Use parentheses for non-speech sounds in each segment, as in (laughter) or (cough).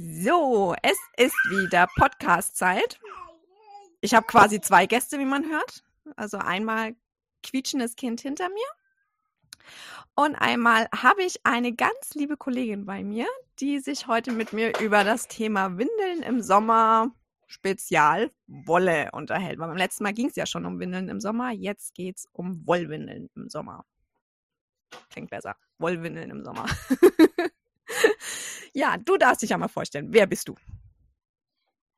So, es ist wieder Podcast-Zeit. Ich habe quasi zwei Gäste, wie man hört. Also einmal quietschendes Kind hinter mir. Und einmal habe ich eine ganz liebe Kollegin bei mir, die sich heute mit mir über das Thema Windeln im Sommer Spezial Wolle unterhält. Weil beim letzten Mal ging es ja schon um Windeln im Sommer, jetzt geht es um Wollwindeln im Sommer. Klingt besser. Wollwindeln im Sommer. (laughs) Ja, du darfst dich ja mal vorstellen. Wer bist du?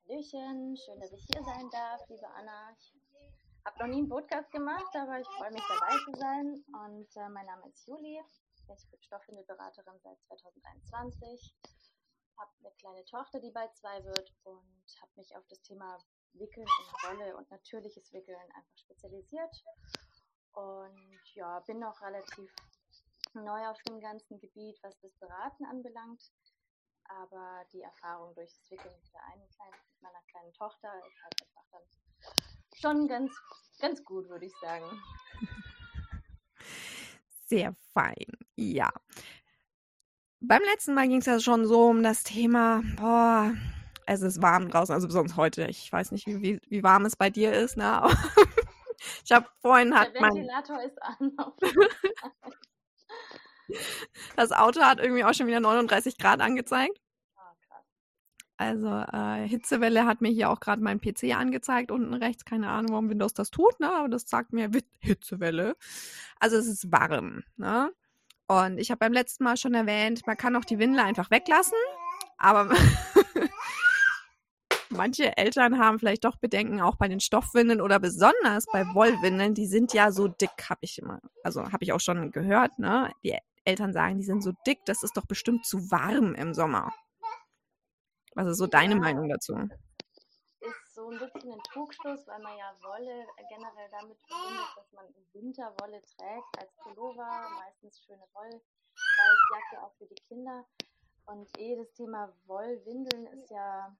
Hallöchen, schön, dass ich hier sein darf, liebe Anna. Ich habe noch nie einen Podcast gemacht, aber ich freue mich dabei zu sein. Und äh, mein Name ist Juli. Ich bin Stoffwindelberaterin seit 2021. Habe eine kleine Tochter, die bald zwei wird und habe mich auf das Thema Wickeln in Wolle und natürliches Wickeln einfach spezialisiert. Und ja, bin noch relativ neu auf dem ganzen Gebiet, was das Beraten anbelangt. Aber die Erfahrung durch das Wickeln mit, kleinen, mit meiner kleinen Tochter ist halt einfach dann schon ganz, ganz gut, würde ich sagen. (laughs) Sehr fein, ja. Beim letzten Mal ging es ja schon so um das Thema, boah, es ist warm draußen, also besonders heute. Ich weiß nicht, wie, wie, wie warm es bei dir ist, ne? (laughs) ich habe vorhin hat Der Ventilator mein... ist an. (laughs) Das Auto hat irgendwie auch schon wieder 39 Grad angezeigt. Also äh, Hitzewelle hat mir hier auch gerade mein PC angezeigt, unten rechts. Keine Ahnung, warum Windows das tut, ne? aber das sagt mir Hitzewelle. Also es ist warm. Ne? Und ich habe beim letzten Mal schon erwähnt, man kann auch die Windel einfach weglassen, aber (laughs) manche Eltern haben vielleicht doch Bedenken, auch bei den Stoffwindeln oder besonders bei Wollwindeln, die sind ja so dick, habe ich immer, also habe ich auch schon gehört, ne? Die Eltern sagen, die sind so dick, das ist doch bestimmt zu warm im Sommer. Was ist so deine ja, Meinung dazu? Ist so ein bisschen ein Trugschluss, weil man ja Wolle generell damit verbindet, dass man im Winter Wolle trägt als Pullover, meistens schöne Wollweißjacke auch für die Kinder. Und eh das Thema Wollwindeln ist ja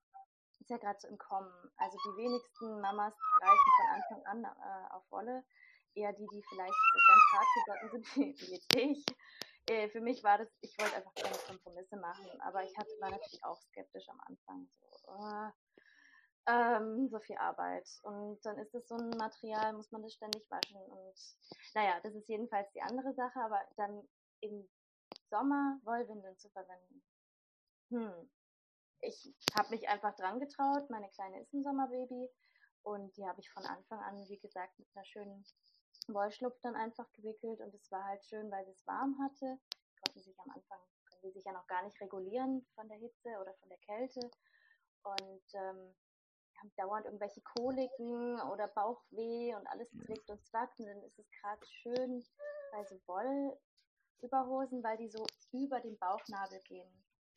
ist ja gerade so im Kommen. Also die wenigsten Mamas greifen von Anfang an äh, auf Wolle. Eher die, die vielleicht ganz hart gesotten sind, (laughs) wie jetzt ich äh, für mich war das, ich wollte einfach keine Kompromisse machen, aber ich hatte, war natürlich auch skeptisch am Anfang. So, oh, ähm, so viel Arbeit. Und dann ist es so ein Material, muss man das ständig waschen. Und naja, das ist jedenfalls die andere Sache, aber dann im Sommer Wollwindeln zu verwenden. Hm. Ich habe mich einfach dran getraut. Meine Kleine ist ein Sommerbaby und die habe ich von Anfang an, wie gesagt, mit einer schönen Wollschlupf dann einfach gewickelt und es war halt schön, weil es warm hatte. Konnten sich am Anfang, können die sich ja noch gar nicht regulieren von der Hitze oder von der Kälte und ähm, haben dauernd irgendwelche Koliken oder Bauchweh und alles zwickt und zwackt und dann ist es gerade schön bei so Wollüberhosen, weil die so über den Bauchnabel gehen.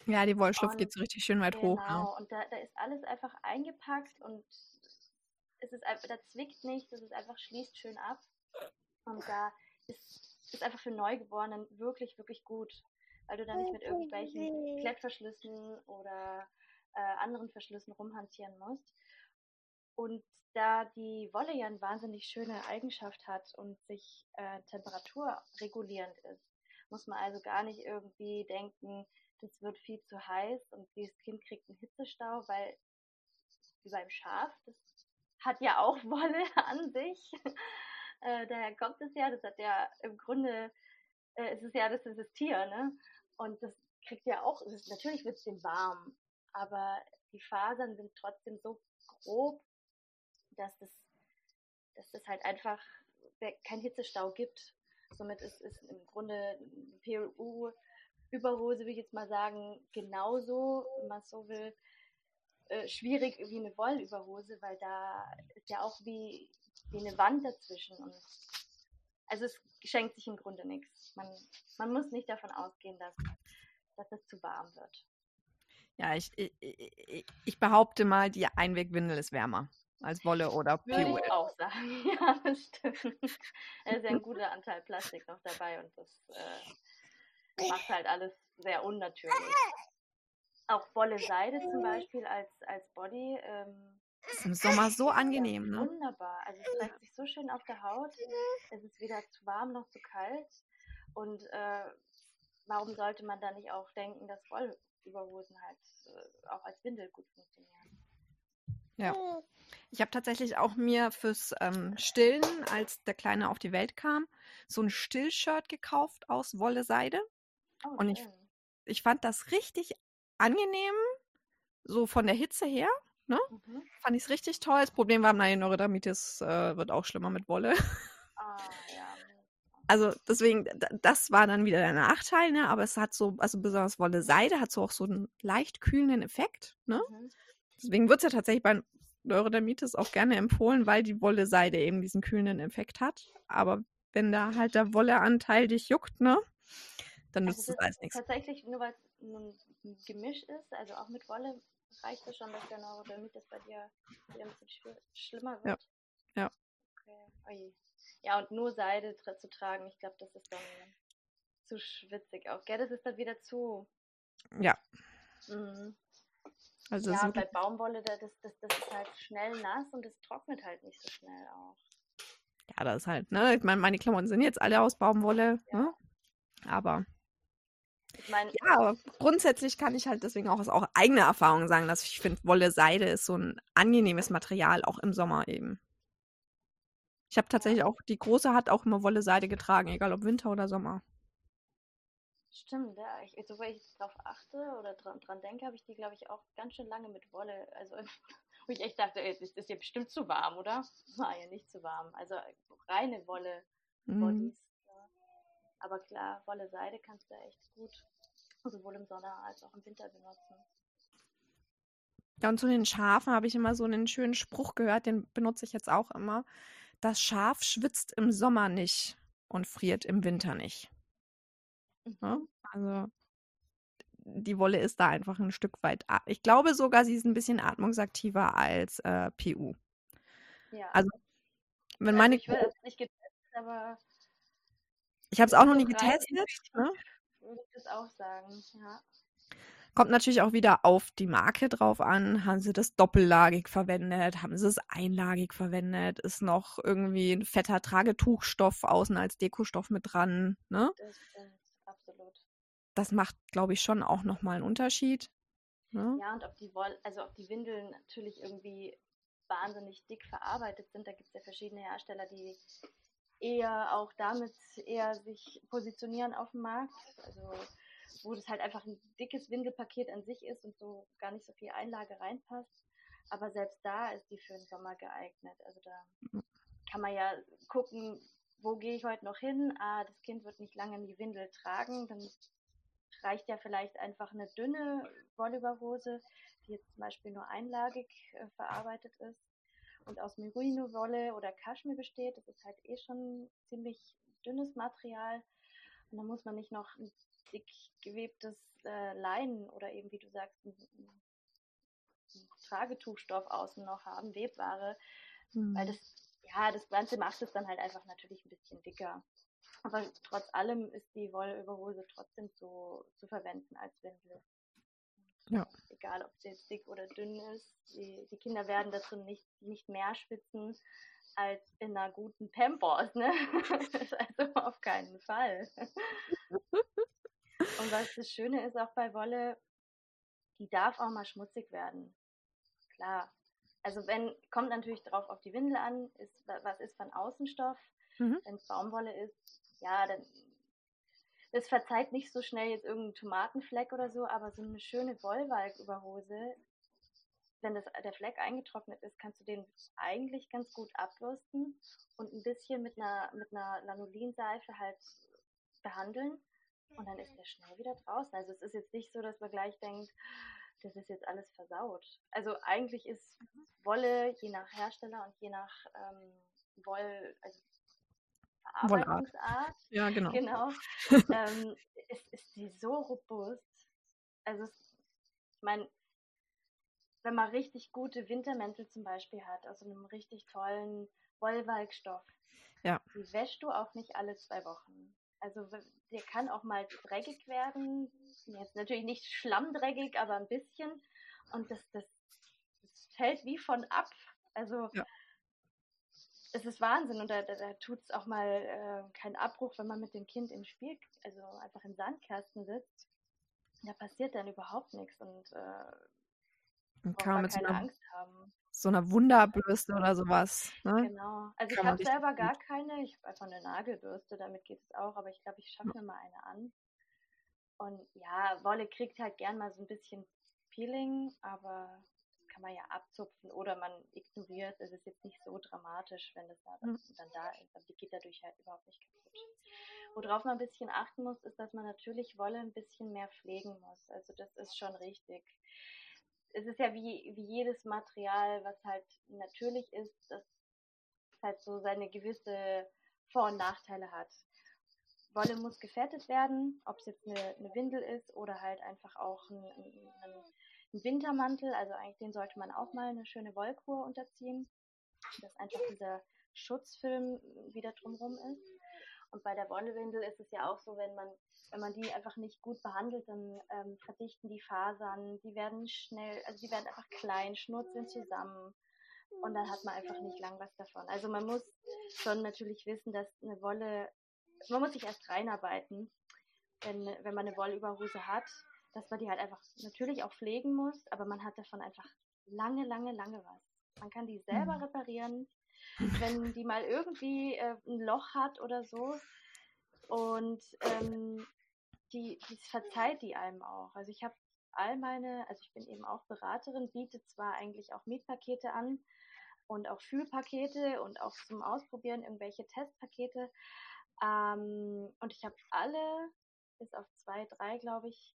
Ja, die Wollschlupf geht so richtig schön weit genau, hoch. Genau, ne? und da, da ist alles einfach eingepackt und es ist einfach, da zwickt nichts, es ist einfach schließt schön ab. Und da ist, ist einfach für Neugeborenen wirklich, wirklich gut, weil du da nicht mit irgendwelchen Klettverschlüssen oder äh, anderen Verschlüssen rumhantieren musst. Und da die Wolle ja eine wahnsinnig schöne Eigenschaft hat und sich äh, temperaturregulierend ist, muss man also gar nicht irgendwie denken, das wird viel zu heiß und dieses Kind kriegt einen Hitzestau, weil wie beim Schaf, das hat ja auch (laughs) Wolle an sich. Äh, daher kommt es ja, das hat ja im Grunde, äh, es ist ja das ist das Tier, ne? Und das kriegt ja auch, ist, natürlich wird es dem warm, aber die Fasern sind trotzdem so grob, dass das, dass das halt einfach kein Hitzestau gibt. Somit ist es im Grunde PLU Überhose, würde ich jetzt mal sagen, genauso, wenn man so will, äh, schwierig wie eine Wollüberhose, weil da ist ja auch wie wie eine Wand dazwischen. Und also es schenkt sich im Grunde nichts. Man, man muss nicht davon ausgehen, dass, dass es zu warm wird. Ja, ich, ich, ich, behaupte mal, die Einwegwindel ist wärmer als Wolle oder Würde POL. ich auch sagen. (laughs) Ja, das stimmt. Es ist ja ein guter Anteil Plastik noch dabei und das äh, macht halt alles sehr unnatürlich. Auch Wolle-Seide zum Beispiel als, als Body. Ähm, Ist im Sommer so (laughs) angenehm, ne? Wunderbar. Also es trägt sich so schön auf der Haut. Es ist weder zu warm noch zu kalt. Und äh, warum sollte man da nicht auch denken, dass Wollüberhosen halt äh, auch als Windel gut funktionieren? Ja. Ich habe tatsächlich auch mir fürs ähm, Stillen, als der Kleine auf die Welt kam, so ein Stillshirt gekauft aus Wolle-Seide. Oh, Und ich- schön. Ich fand das richtig angenehm, so von der Hitze her. Mhm. Fand ich es richtig toll. Das Problem war, meine Neurodermitis äh, wird auch schlimmer mit Wolle. Ah, ja. (laughs) Also deswegen, das war dann wieder der Nachteil, ne? Aber es hat so, also besonders Wolle-Seide hat so auch so einen leicht kühlenden Effekt, ne? Mhm. Deswegen wird es ja tatsächlich bei Neurodermitis auch gerne empfohlen, weil die Wolle-Seide eben diesen kühlenden Effekt hat. Aber wenn da halt der Wolleanteil dich juckt, ne? Dann nützt Also das alles nichts. tatsächlich, nur weil es ein Gemisch ist, also auch mit Wolle, reicht es schon, dass der Neurodermitis bei dir wieder ein bisschen schwi- schlimmer Ja. wird. Ja. Okay. Ui. Ja, und nur Seide tra zu tragen, ich glaube, das ist dann zu schwitzig auch. Gell, das ist dann wieder zu. Ja, Mhm. also Ja, bei Baumwolle, da- das, das, das ist halt schnell nass und es trocknet halt nicht so schnell auch. ja, das ist halt, ne? Ich meine, meine Klamotten sind jetzt alle aus Baumwolle, Ja. ne? Aber Ich meine, Ja, aber grundsätzlich kann ich halt deswegen auch aus auch eigene Erfahrung sagen, dass ich finde, Wolle Seide ist so ein angenehmes Material, auch im Sommer eben. Ich habe tatsächlich auch, die Große hat auch immer Wolle Seide getragen, egal ob Winter oder Sommer. Stimmt, ja. Ich, so, wenn ich drauf achte oder dran, dran denke, habe ich die, glaube ich, auch ganz schön lange mit Wolle. Also, (laughs) wo ich echt dachte, ey, das ist ja bestimmt zu warm, oder? War ja nicht zu warm. Also reine Wolle Mhm. Bodies. Ja. Aber klar, Wolle Seide kannst du echt gut sowohl im Sommer als auch im Winter benutzen. Ja, und zu den Schafen habe ich immer so einen schönen Spruch gehört, den benutze ich jetzt auch immer. Das Schaf schwitzt im Sommer nicht und friert im Winter nicht. Mhm. Also die Wolle ist da einfach ein Stück weit. Ich glaube sogar, sie ist ein bisschen atmungsaktiver als äh, PU. Ja. Also, Wenn also meine, ich würde das nicht getestet, aber ich habe es auch noch nie getestet. Ne? würde ich das auch sagen. Ja. Kommt natürlich auch wieder auf die Marke drauf an. Haben sie das doppellagig verwendet? Haben sie es einlagig verwendet? Ist noch irgendwie ein fetter Tragetuchstoff außen als Dekostoff mit dran? Ne? Das stimmt, absolut. Das macht, glaube ich, schon auch nochmal einen Unterschied. Ne? Ja, und ob die Woll, also ob die Windeln natürlich irgendwie wahnsinnig dick verarbeitet sind, da gibt es ja verschiedene Hersteller, die eher auch damit eher sich positionieren auf dem Markt. Also wo das halt einfach ein dickes Windelpaket an sich ist und so gar nicht so viel Einlage reinpasst. Aber selbst da ist die für den Sommer geeignet. Also da kann man ja gucken, wo gehe ich heute noch hin? Ah, das Kind wird nicht lange in die Windel tragen, dann reicht ja vielleicht einfach eine dünne Wollüberhose, die jetzt zum Beispiel nur einlagig äh, verarbeitet ist und aus Merino-Wolle oder Kaschmir besteht. Das ist halt eh schon ziemlich dünnes Material. Und da muss man nicht noch ein dick gewebtes äh, Leinen oder eben, wie du sagst, ein, ein, Tragetuchstoff außen noch haben, Webware, Hm. weil das, ja, das Ganze macht es dann halt einfach natürlich ein bisschen dicker. Aber trotz allem ist die Wollüberhose trotzdem zu, zu verwenden als Windel. Ja. Egal, ob sie jetzt dick oder dünn ist. Die, die Kinder werden da drin nicht, nicht mehr schwitzen als in einer guten Pampers, ne? (laughs) also auf keinen Fall. (laughs) Und was das Schöne ist auch bei Wolle, die darf auch mal schmutzig werden. Klar. Also wenn, kommt natürlich drauf auf die Windel an, ist, was ist von Außenstoff. Mhm. Wenn es Baumwolle ist, ja, dann das verzeiht nicht so schnell jetzt irgendeinen Tomatenfleck oder so, aber so eine schöne Wollwalküberhose, wenn das, der Fleck eingetrocknet ist, kannst du den eigentlich ganz gut abbürsten und ein bisschen mit einer, mit einer Lanolinseife halt behandeln und dann ist der schnell wieder draußen. Also es ist jetzt nicht so, dass man gleich denkt, das ist jetzt alles versaut. Also eigentlich ist Wolle je nach Hersteller und je nach ähm, Woll, also Wollart. Verarbeitungsart, Ja, genau. genau, (laughs) ähm, ist, ist die so robust. Also es, ich meine, wenn man richtig gute Wintermäntel zum Beispiel hat, aus einem richtig tollen Wollwalkstoff, Ja. die wäschst du auch nicht alle zwei Wochen. Also der kann auch mal dreckig werden. Jetzt natürlich nicht schlammdreckig, aber ein bisschen. Und das, das, das fällt wie von ab. Also Ja. Es ist Wahnsinn. Und da, da, da tut es auch mal äh, keinen Abbruch, wenn man mit dem Kind im Spiel, also einfach im Sandkasten sitzt. Da passiert dann überhaupt nichts und äh, braucht kann man keine einer, Angst haben. so einer Wunderbürste oder sowas. Ne? Genau. Also ich Kann man habe selber gar keine. Ich habe einfach eine Nagelbürste, damit geht es auch. Aber ich glaube, ich schaffe mir mal eine an. Und ja, Wolle kriegt halt gern mal so ein bisschen Peeling, aber kann man ja abzupfen oder man ignoriert. Es ist jetzt nicht so dramatisch, wenn das da dann, dann da ist. Aber die geht dadurch halt überhaupt nicht kaputt. Worauf man ein bisschen achten muss, ist, dass man natürlich Wolle ein bisschen mehr pflegen muss. Also das ist schon richtig. Es ist ja wie, wie jedes Material, was halt natürlich ist, das halt so seine gewisse Vor- und Nachteile hat. Wolle muss gefettet werden, ob es jetzt eine, eine Windel ist oder halt einfach auch ein, ein, ein Wintermantel. Also eigentlich den sollte man auch mal eine schöne Wollkur unterziehen, dass einfach dieser Schutzfilm wieder drumherum ist. Und bei der Wollewindel ist es ja auch so, wenn man, wenn man die einfach nicht gut behandelt, dann ähm, verdichten die Fasern, die werden schnell, also die werden einfach klein, schnurzeln zusammen. Und dann hat man einfach nicht lang was davon. Also man muss schon natürlich wissen, dass eine Wolle, man muss sich erst reinarbeiten, wenn, wenn man eine Wollüberhose hat, dass man die halt einfach natürlich auch pflegen muss, aber man hat davon einfach lange, lange, lange was. Man kann die selber Mhm. reparieren, wenn die mal irgendwie äh, ein Loch hat oder so. Und ähm, die, die verzeiht die einem auch. Also ich habe all meine, also ich bin eben auch Beraterin, biete zwar eigentlich auch Mietpakete an und auch Fühlpakete und auch zum Ausprobieren irgendwelche Testpakete. Ähm, und ich habe alle, bis auf zwei, drei, glaube ich,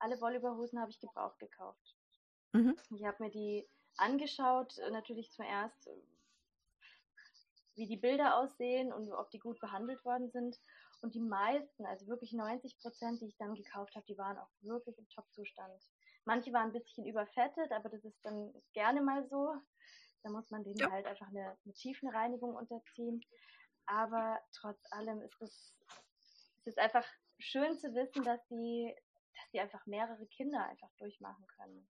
alle Wollüberhosen habe ich gebraucht gekauft. Mhm. Ich habe mir die angeschaut, äh, natürlich zuerst, äh, wie die Bilder aussehen und ob die gut behandelt worden sind. Und die meisten, also wirklich 90 Prozent, die ich dann gekauft habe, die waren auch wirklich im Top-Zustand. Manche waren ein bisschen überfettet, aber das ist dann gerne mal so. Da muss man denen Ja. halt einfach eine, eine Tiefenreinigung unterziehen. Aber trotz allem ist es, es ist einfach schön zu wissen, dass die, dass die einfach mehrere Kinder einfach durchmachen können.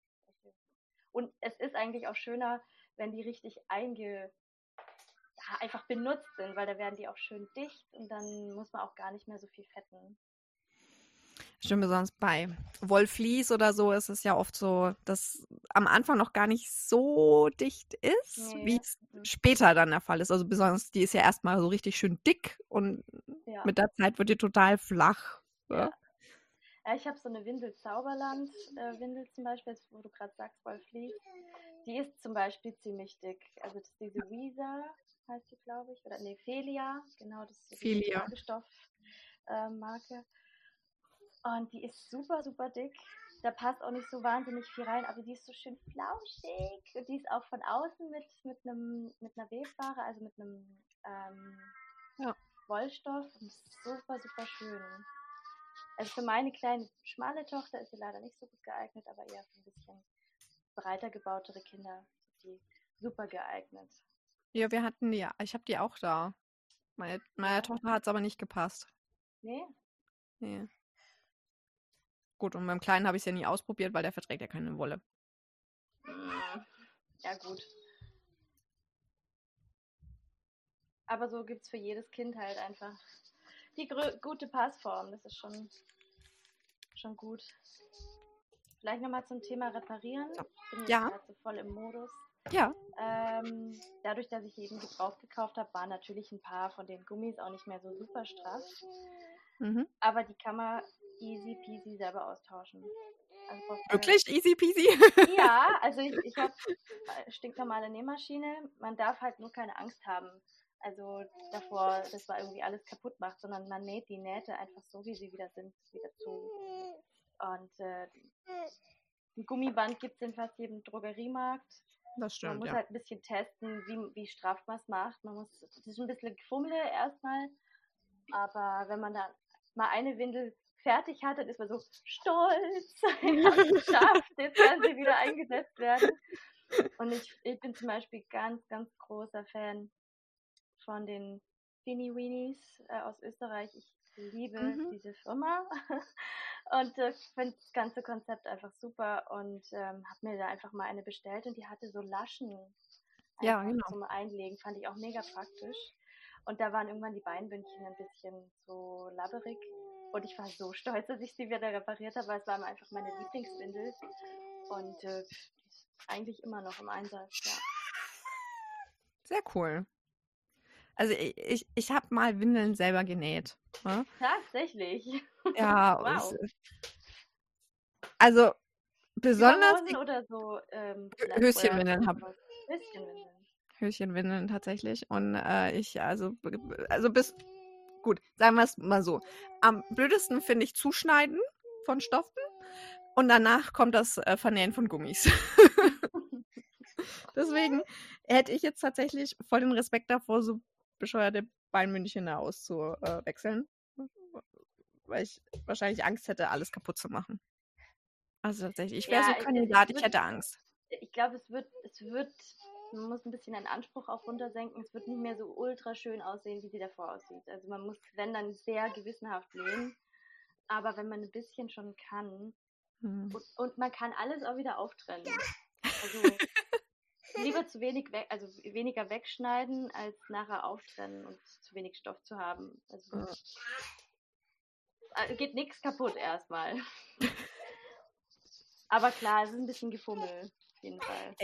Und es ist eigentlich auch schöner, wenn die richtig einge, ja, einfach benutzt sind, weil da werden die auch schön dicht und dann muss man auch gar nicht mehr so viel fetten. Stimmt, besonders bei Wollflies oder so ist es ja oft so, dass am Anfang noch gar nicht so dicht ist, Nee. wie es später dann der Fall ist. Also besonders die ist ja erstmal so richtig schön dick und Ja. mit der Zeit wird die total flach. Ja. Ja. Ich habe so eine Windel äh, Windel zum Beispiel, jetzt, wo du gerade sagst, Wolf Fleece. Die ist zum Beispiel ziemlich dick. Also das ist diese Weezer, heißt die, glaube ich. Oder nee, Felia, genau, das ist die Felia. Stoff-Marke. Und die ist super, super dick. Da passt auch nicht so wahnsinnig viel rein, aber die ist so schön flauschig. Und die ist auch von außen mit, mit, einem, mit einer Webware, also mit einem ähm, Ja. Wollstoff. Und ist super, super schön. Also für meine kleine, schmale Tochter ist sie leider nicht so gut geeignet, aber eher für ein bisschen breiter gebautere Kinder ist die super geeignet. ja, wir hatten die, ich habe die auch da. Meine, meiner Ja. Tochter hat es aber nicht gepasst. Nee? Nee. Gut, und beim Kleinen habe ich es ja nie ausprobiert, weil der verträgt ja keine Wolle. Mm, Ja, gut. Aber so gibt es für jedes Kind halt einfach die gute Passform. Das ist schon, schon gut. Vielleicht nochmal zum Thema Reparieren. Ich bin jetzt Ja. so voll im Modus. Ja. Ähm, dadurch, dass ich eben gebraucht gekauft habe, waren natürlich ein paar von den Gummis auch nicht mehr so super straff. Mhm. Aber die kann man easy peasy selber austauschen. Also Wirklich easy peasy. (laughs) ja, also ich, ich habe stinknormale Nähmaschine. Man darf halt nur keine Angst haben. Also davor, dass man irgendwie alles kaputt macht, sondern man näht die Nähte einfach so, wie sie wieder sind, wieder zu. Und äh, ein Gummiband gibt es in fast jedem Drogeriemarkt. Das Man stimmt, muss ja. halt ein bisschen testen, wie, wie straff man es macht. Man muss, das ist ein bisschen Gefummel erstmal. Aber wenn man da mal eine Windel fertig hat, dann ist man so stolz, (laughs) geschafft, jetzt kann sie wieder eingesetzt werden. Und ich, ich bin zum Beispiel ganz, ganz großer Fan von den Beanie Weenies äh, aus Österreich. Ich liebe Mhm. diese Firma (laughs) und äh, finde das ganze Konzept einfach super und ähm, habe mir da einfach mal eine bestellt und die hatte so Laschen Ja, genau. zum Einlegen. Fand ich auch mega praktisch. Und da waren irgendwann die Beinbündchen ein bisschen so labberig. Und ich war so stolz, dass ich sie wieder repariert habe, weil es war einfach meine Lieblingswindel. Und äh, eigentlich immer noch im Einsatz, ja. Sehr cool. Also ich, ich, ich habe mal Windeln selber genäht. Ne? Tatsächlich. Ja, (laughs) Wow. also besonders oder so ähm, Hö- Höschenwindeln hab- Höschenwindeln. Höschenwindeln tatsächlich. Und äh, ich, also, also bis, gut, sagen wir es mal so. Am blödesten finde ich Zuschneiden von Stoffen und danach kommt das äh, Vernähen von Gummis. (laughs) (laughs) Deswegen hätte ich jetzt tatsächlich voll den Respekt davor, so bescheuerte Beinmündchen da auszuwechseln. Weil ich wahrscheinlich Angst hätte, alles kaputt zu machen. Also tatsächlich, ich wäre Ja, so Kandidat, ich wird- hätte Angst. Ich glaube, es wird, es wird, man muss ein bisschen den Anspruch auch runtersenken. Es wird nicht mehr so ultra schön aussehen, wie sie davor aussieht. Also man muss, wenn dann sehr gewissenhaft nähen. Aber wenn man ein bisschen schon kann, Hm. und, und man kann alles auch wieder auftrennen. Also lieber zu wenig weg, also weniger wegschneiden, als nachher auftrennen und zu wenig Stoff zu haben. Also Ja. äh, geht nichts kaputt erstmal. (laughs) Aber klar, es ist ein bisschen Gefummel, auf jeden Fall.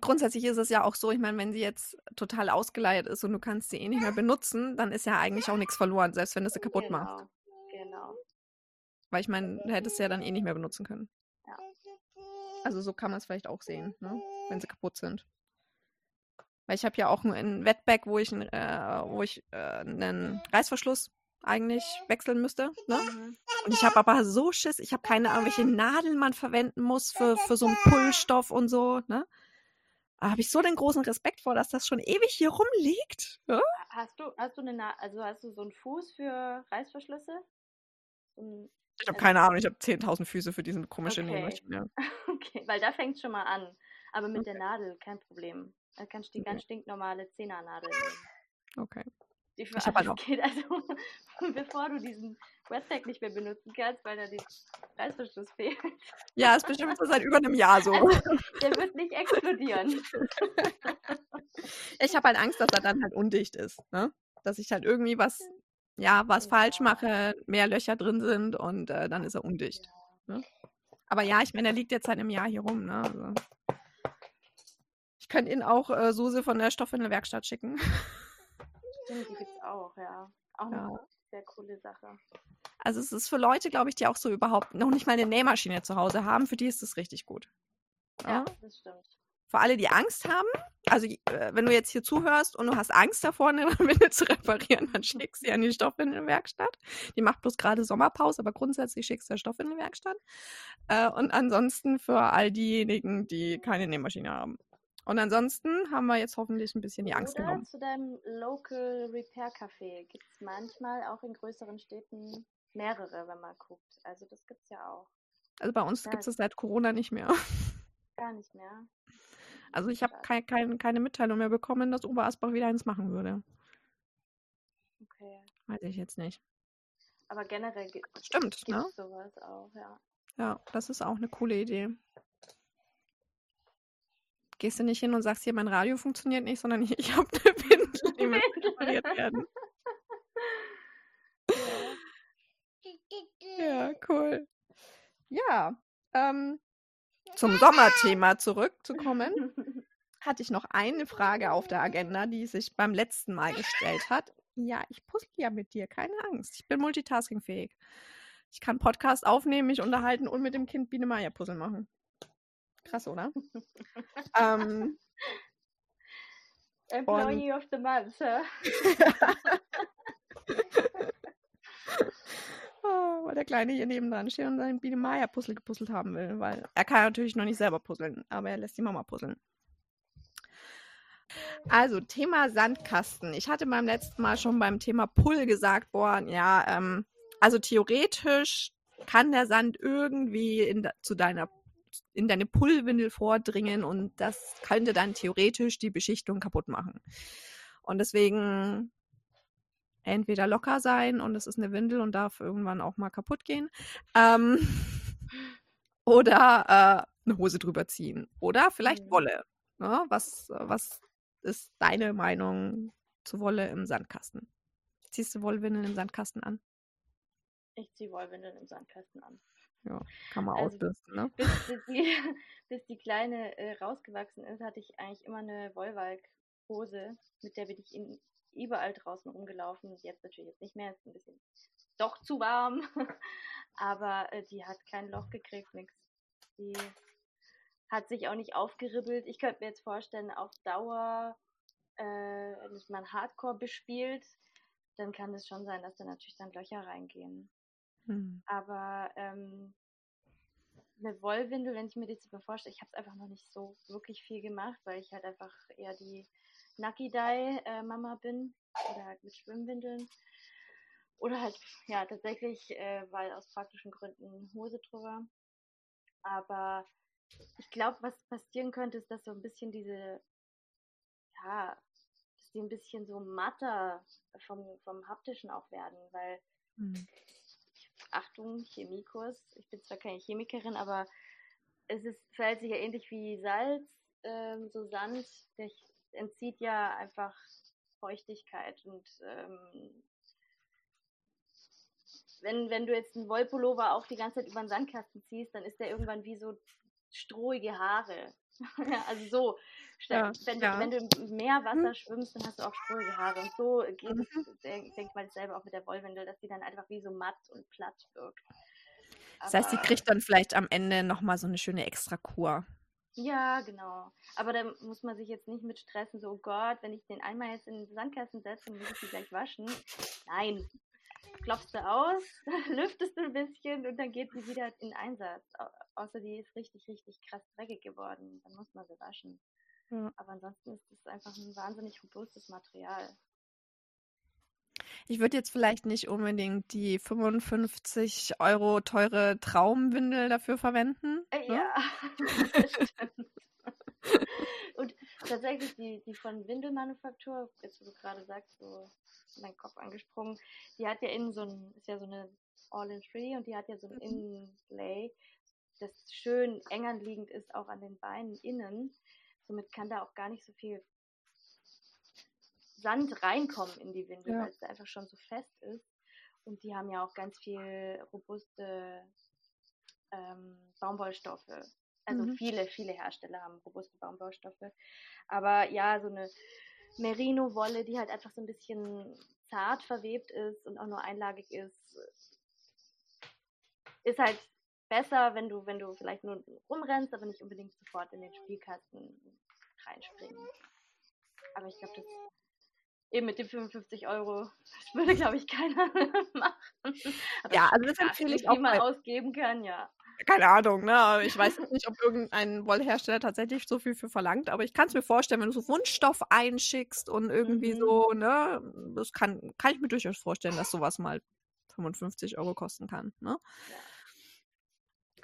Grundsätzlich ist es ja auch so, ich meine, wenn sie jetzt total ausgeleiert ist und du kannst sie eh nicht mehr benutzen, dann ist ja eigentlich auch nichts verloren, selbst wenn du sie kaputt machst. Genau, genau. Weil ich meine, du hättest sie ja dann eh nicht mehr benutzen können. Ja. Also so kann man es vielleicht auch sehen, ne? Wenn sie kaputt sind. Weil ich habe ja auch ein Wetbag, wo ich, äh, wo ich äh, einen Reißverschluss eigentlich wechseln müsste. Ne? Und ich habe aber so Schiss, ich habe keine irgendwelche Nadeln man verwenden muss für, für so einen Pullstoff und so. Ne? Da habe ich so den großen Respekt vor, dass das schon ewig hier rumliegt. Ja? Hast du, hast du eine, Na also hast du so einen Fuß für Reißverschlüsse? Ich habe keine Ahnung, ich habe 10.000 Füße für diesen komischen Okay. Nähmaschine. (laughs) okay, weil da fängt schon mal an. Aber mit der Nadel kein Problem. Da kannst du die ganz stinknormale Zehnernadel nehmen. Okay. Die für Ich halt alles geht. Also (laughs) bevor du diesen Wetpack nicht mehr benutzen kannst, weil da der Reißverschluss fehlt. Ja, ist bestimmt schon seit über einem Jahr so. Also, der wird nicht explodieren. Ich habe halt Angst, dass er dann halt undicht ist. Ne? Dass ich halt irgendwie was, ja, was falsch Ja. mache, mehr Löcher drin sind und äh, dann ist er undicht. Ne? Aber ja, ich meine, er liegt jetzt seit einem Jahr hier rum. Ne? Also. Ich könnte ihn auch äh, Suse von der Stoffwindelwerkstatt schicken. Stimmt, die gibt's auch, ja. Auch Ja. eine sehr coole Sache. Also es ist für Leute, glaube ich, die auch so überhaupt noch nicht mal eine Nähmaschine zu Hause haben, für die ist es richtig gut. Ja, das stimmt. Für alle, die Angst haben, also äh, wenn du jetzt hier zuhörst und du hast Angst davor, eine (laughs) Windel zu reparieren, dann schick sie an die Stoffwindelwerkstatt. Die macht bloß gerade Sommerpause, aber grundsätzlich schickst du der Stoffwindelwerkstatt. Äh, und ansonsten für all diejenigen, die keine Nähmaschine haben. Und ansonsten haben wir jetzt hoffentlich ein bisschen die Angst Oder genommen. zu deinem Local Repair Café gibt es manchmal auch in größeren Städten mehrere, wenn man guckt. Also das gibt's ja auch. Also bei uns Ja. gibt es das seit Corona nicht mehr. (laughs) Gar nicht mehr. Also ich habe kein, kein, keine Mitteilung mehr bekommen, dass Oberasbach wieder eins machen würde. Okay. Weiß ich jetzt nicht. Aber generell gibt es Stimmt, ne? sowas auch, ja. Ja, das ist auch eine coole Idee. Gehst du nicht hin und sagst hier, mein Radio funktioniert nicht, sondern hier, ich habe eine Windel, die muss repariert werden. Ja, cool. Ja, ähm, zum Sommerthema zurückzukommen, hatte ich noch eine Frage auf der Agenda, die sich beim letzten Mal gestellt hat. Ja, ich puzzle ja mit dir, keine Angst. Ich bin multitaskingfähig. Ich kann Podcast aufnehmen, mich unterhalten und mit dem Kind Biene Meier Puzzle machen. Krass, oder? (laughs) ähm, Employee of the Month. (laughs) hä? oh, weil der Kleine hier nebendran steht und sein Biene Meier Puzzle gepuzzelt haben will, weil er kann natürlich noch nicht selber puzzeln, aber er lässt die Mama puzzeln. Also, Thema Sandkasten. Ich hatte beim letzten Mal schon beim Thema Pull gesagt, boah, ja, ähm, Also theoretisch kann der Sand irgendwie in, zu deiner in deine Pullwindel vordringen und das könnte dann theoretisch die Beschichtung kaputt machen. Und deswegen entweder locker sein und es ist eine Windel und darf irgendwann auch mal kaputt gehen. Ähm, (laughs) oder äh, eine Hose drüber ziehen. Oder vielleicht mhm. Wolle. Ne? Was, was ist deine Meinung zu Wolle im Sandkasten? Ziehst du Wollwindeln im Sandkasten an? Ich ziehe Wollwindeln im Sandkasten an. Ja, kann man also, ausbürsten, ne? Bis, bis, die, (laughs) bis die Kleine äh, rausgewachsen ist, hatte ich eigentlich immer eine Wollwalk-Hose, mit der bin ich in, überall draußen rumgelaufen. Jetzt natürlich jetzt nicht mehr, ist ein bisschen doch zu warm. (laughs) Aber äh, die hat kein Loch gekriegt, nix. Die hat sich auch nicht aufgeribbelt. Ich könnte mir jetzt vorstellen, auf Dauer, äh, wenn man Hardcore bespielt, dann kann es schon sein, dass da natürlich dann Löcher reingehen. Mhm. Aber ähm, eine Wollwindel, wenn ich mir das so vorstelle, ich habe es einfach noch nicht so wirklich viel gemacht, weil ich halt einfach eher die Nucky-Dye äh, Mama bin oder halt mit Schwimmwindeln. Oder halt, ja, tatsächlich, äh, weil aus praktischen Gründen Hose drüber. Aber ich glaube, was passieren könnte, ist, dass so ein bisschen diese, ja, dass die ein bisschen so matter vom, vom haptischen auch werden, weil, mhm. Achtung, Chemiekurs, ich bin zwar keine Chemikerin, aber es ist, verhält sich ja ähnlich wie Salz, ähm, so Sand, der entzieht ja einfach Feuchtigkeit und ähm, wenn, wenn du jetzt einen Wollpullover auch die ganze Zeit über den Sandkasten ziehst, dann ist der irgendwann wie so strohige Haare. (laughs) also so, ja, wenn, ja. wenn, du im Meerwasser mhm. schwimmst, dann hast du auch strohige Haare. Und so geht mhm. es, denke denk mal selber auch mit der Wollwindel, dass die dann einfach wie so matt und platt wirkt. das heißt, sie kriegt dann vielleicht am Ende nochmal so eine schöne Extrakur. Ja, genau. Aber da muss man sich jetzt nicht mit stressen, so, oh Gott, wenn ich den einmal jetzt in den Sandkasten setze, dann muss ich die gleich waschen. Nein. Klopfst du aus, (laughs) lüftest du ein bisschen und dann geht sie wieder in Einsatz. Außer die ist richtig, richtig krass dreckig geworden. Dann muss man sie waschen. Ja. Aber ansonsten ist es einfach ein wahnsinnig robustes Material. Ich würde jetzt vielleicht nicht unbedingt die 55 Euro teure Traumwindel dafür verwenden. Äh, ne? Ja, (laughs) stimmt. Und tatsächlich die, die von Windelmanufaktur, jetzt wo du gerade sagst, so in meinen Kopf angesprungen, die hat ja innen so ein, ist ja so eine All-in-Free und die hat ja so ein mhm. Innenlay, das schön eng anliegend ist, auch an den Beinen innen. Somit kann da auch gar nicht so viel Sand reinkommen in die Windel, ja. weil es da einfach schon so fest ist. Und die haben ja auch ganz viel robuste ähm, Baumwollstoffe. Also mhm. viele, viele Hersteller haben robuste Baumwollstoffe. Aber ja, so eine Merino-Wolle, die halt einfach so ein bisschen zart verwebt ist und auch nur einlagig ist, ist halt besser, wenn du, wenn du vielleicht nur rumrennst, aber nicht unbedingt sofort in den Spielkasten reinspringen. Aber ich glaube, das eben mit den 55 Euro, das würde, glaube ich, keiner (laughs) machen. Aber ja, also das empfehle ich auch. Man ausgeben kann, ja. Keine Ahnung, ne? Ich weiß nicht, ob irgendein Wollhersteller tatsächlich so viel für verlangt, aber ich kann es mir vorstellen, wenn du so Wunschstoff einschickst und irgendwie mhm. so, ne? Das kann, kann ich mir durchaus vorstellen, dass sowas mal 55 Euro kosten kann, ne? Ja.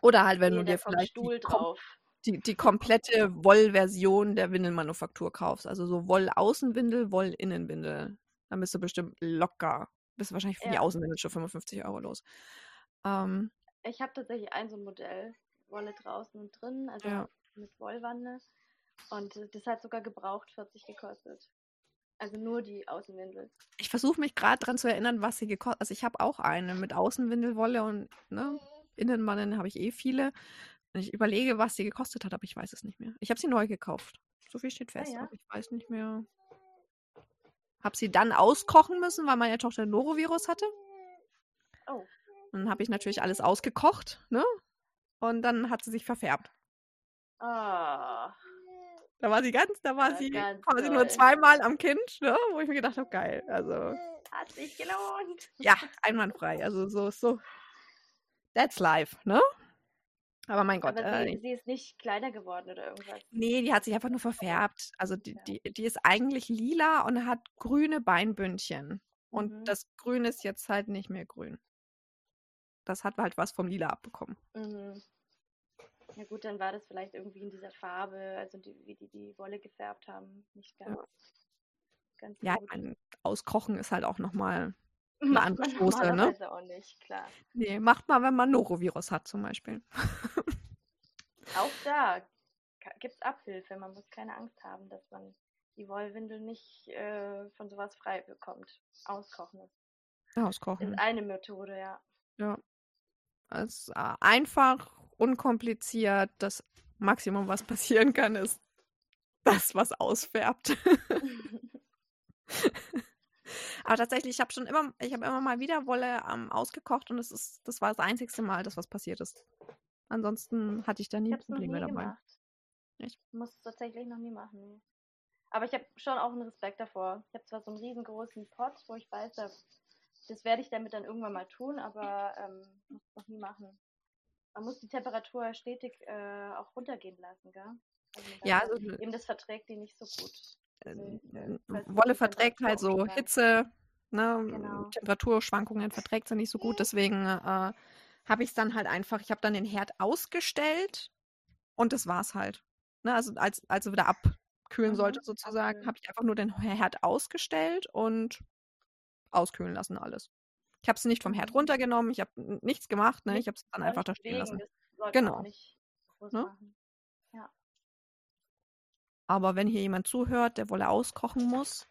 Oder halt, wenn nee, du dir vielleicht Stuhl drauf die, die komplette Wollversion der Windelmanufaktur kaufst. Also so Woll-Außenwindel, Woll-Innenwindel. Dann bist du bestimmt locker. Bist du wahrscheinlich für ja. die Außenwindel schon 55 Euro los. Ähm, ich habe tatsächlich ein so ein Modell, Wolle draußen und drin, also ja. mit Wollwande. Und das hat sogar gebraucht 40 gekostet. Also nur die Außenwindel. Ich versuche mich gerade daran zu erinnern, was sie gekostet Also ich habe auch eine mit Außenwindelwolle und ne, Innenwannen habe ich eh viele. Ich überlege, was sie gekostet hat, aber ich weiß es nicht mehr. Ich habe sie neu gekauft. So viel steht ah, fest, ja? aber ich weiß nicht mehr. Habe sie dann auskochen müssen, weil meine Tochter Norovirus hatte. Oh. Dann habe ich natürlich alles ausgekocht, ne? Und dann hat sie sich verfärbt. Ah. Da war sie ganz, da war ja, sie quasi nur zweimal am Kind, ne? Wo ich mir gedacht habe, geil. Also. Hat sich gelohnt. Ja, einwandfrei. Also so, so. That's life, ne? Aber mein Gott. Aber sie, äh, sie, ist nicht kleiner geworden oder irgendwas. Nee, die hat sich einfach nur verfärbt. Also die, ja. die, die ist eigentlich lila und hat grüne Beinbündchen. Und mhm. das Grün ist jetzt halt nicht mehr grün. das hat halt was vom Lila abbekommen. Mhm. Ja gut, dann war das vielleicht irgendwie in dieser Farbe, also die, wie die die Wolle gefärbt haben, nicht ganz, Ja. ganz Ja, ich gut. meine, auskochen ist halt auch nochmal eine Macht andere Soße, ne? auch nicht, klar. Nee, macht man, wenn man Norovirus hat zum Beispiel. (laughs) Auch da gibt es Abhilfe. Man muss keine Angst haben, dass man die Wollwindel nicht äh, von sowas frei bekommt. Auskochen ist, ist Auskochen. eine Methode, ja. Ja. Es ist äh, einfach, unkompliziert. Das Maximum, was passieren kann, ist das, was ausfärbt. (laughs) (laughs) Aber tatsächlich, ich habe schon immer, ich habe immer mal wieder Wolle ähm, ausgekocht und es ist, das war das einzigste Mal, das was passiert ist. Ansonsten hatte ich da Ich nie noch Probleme nie dabei. gemacht. Echt? Muss es tatsächlich noch nie machen. Nee. Aber ich habe schon auch einen Respekt davor. Ich habe zwar so einen riesengroßen Pot, wo ich weiß, da, das werde ich damit dann irgendwann mal tun, aber ähm, muss es noch nie machen. Man muss die Temperatur stetig äh, auch runtergehen lassen, gell? Also Ja, also ja, eben das verträgt die nicht so gut. Äh, äh, Wolle verträgt halt so Hitze, ne, Genau. Temperaturschwankungen verträgt sie nicht so gut. Deswegen äh, habe ich es dann halt einfach, ich habe dann den Herd ausgestellt und das war's halt. Ne, also als, als er wieder abkühlen Mhm, sollte sozusagen, habe ich einfach nur den Herd ausgestellt und auskühlen lassen alles. Ich habe es nicht vom Herd Mhm. runtergenommen, ich habe nichts gemacht, ne? Ich habe es dann einfach da stehen lassen. Genau. Ne? Aber wenn hier jemand zuhört, der Wolle auskochen muss,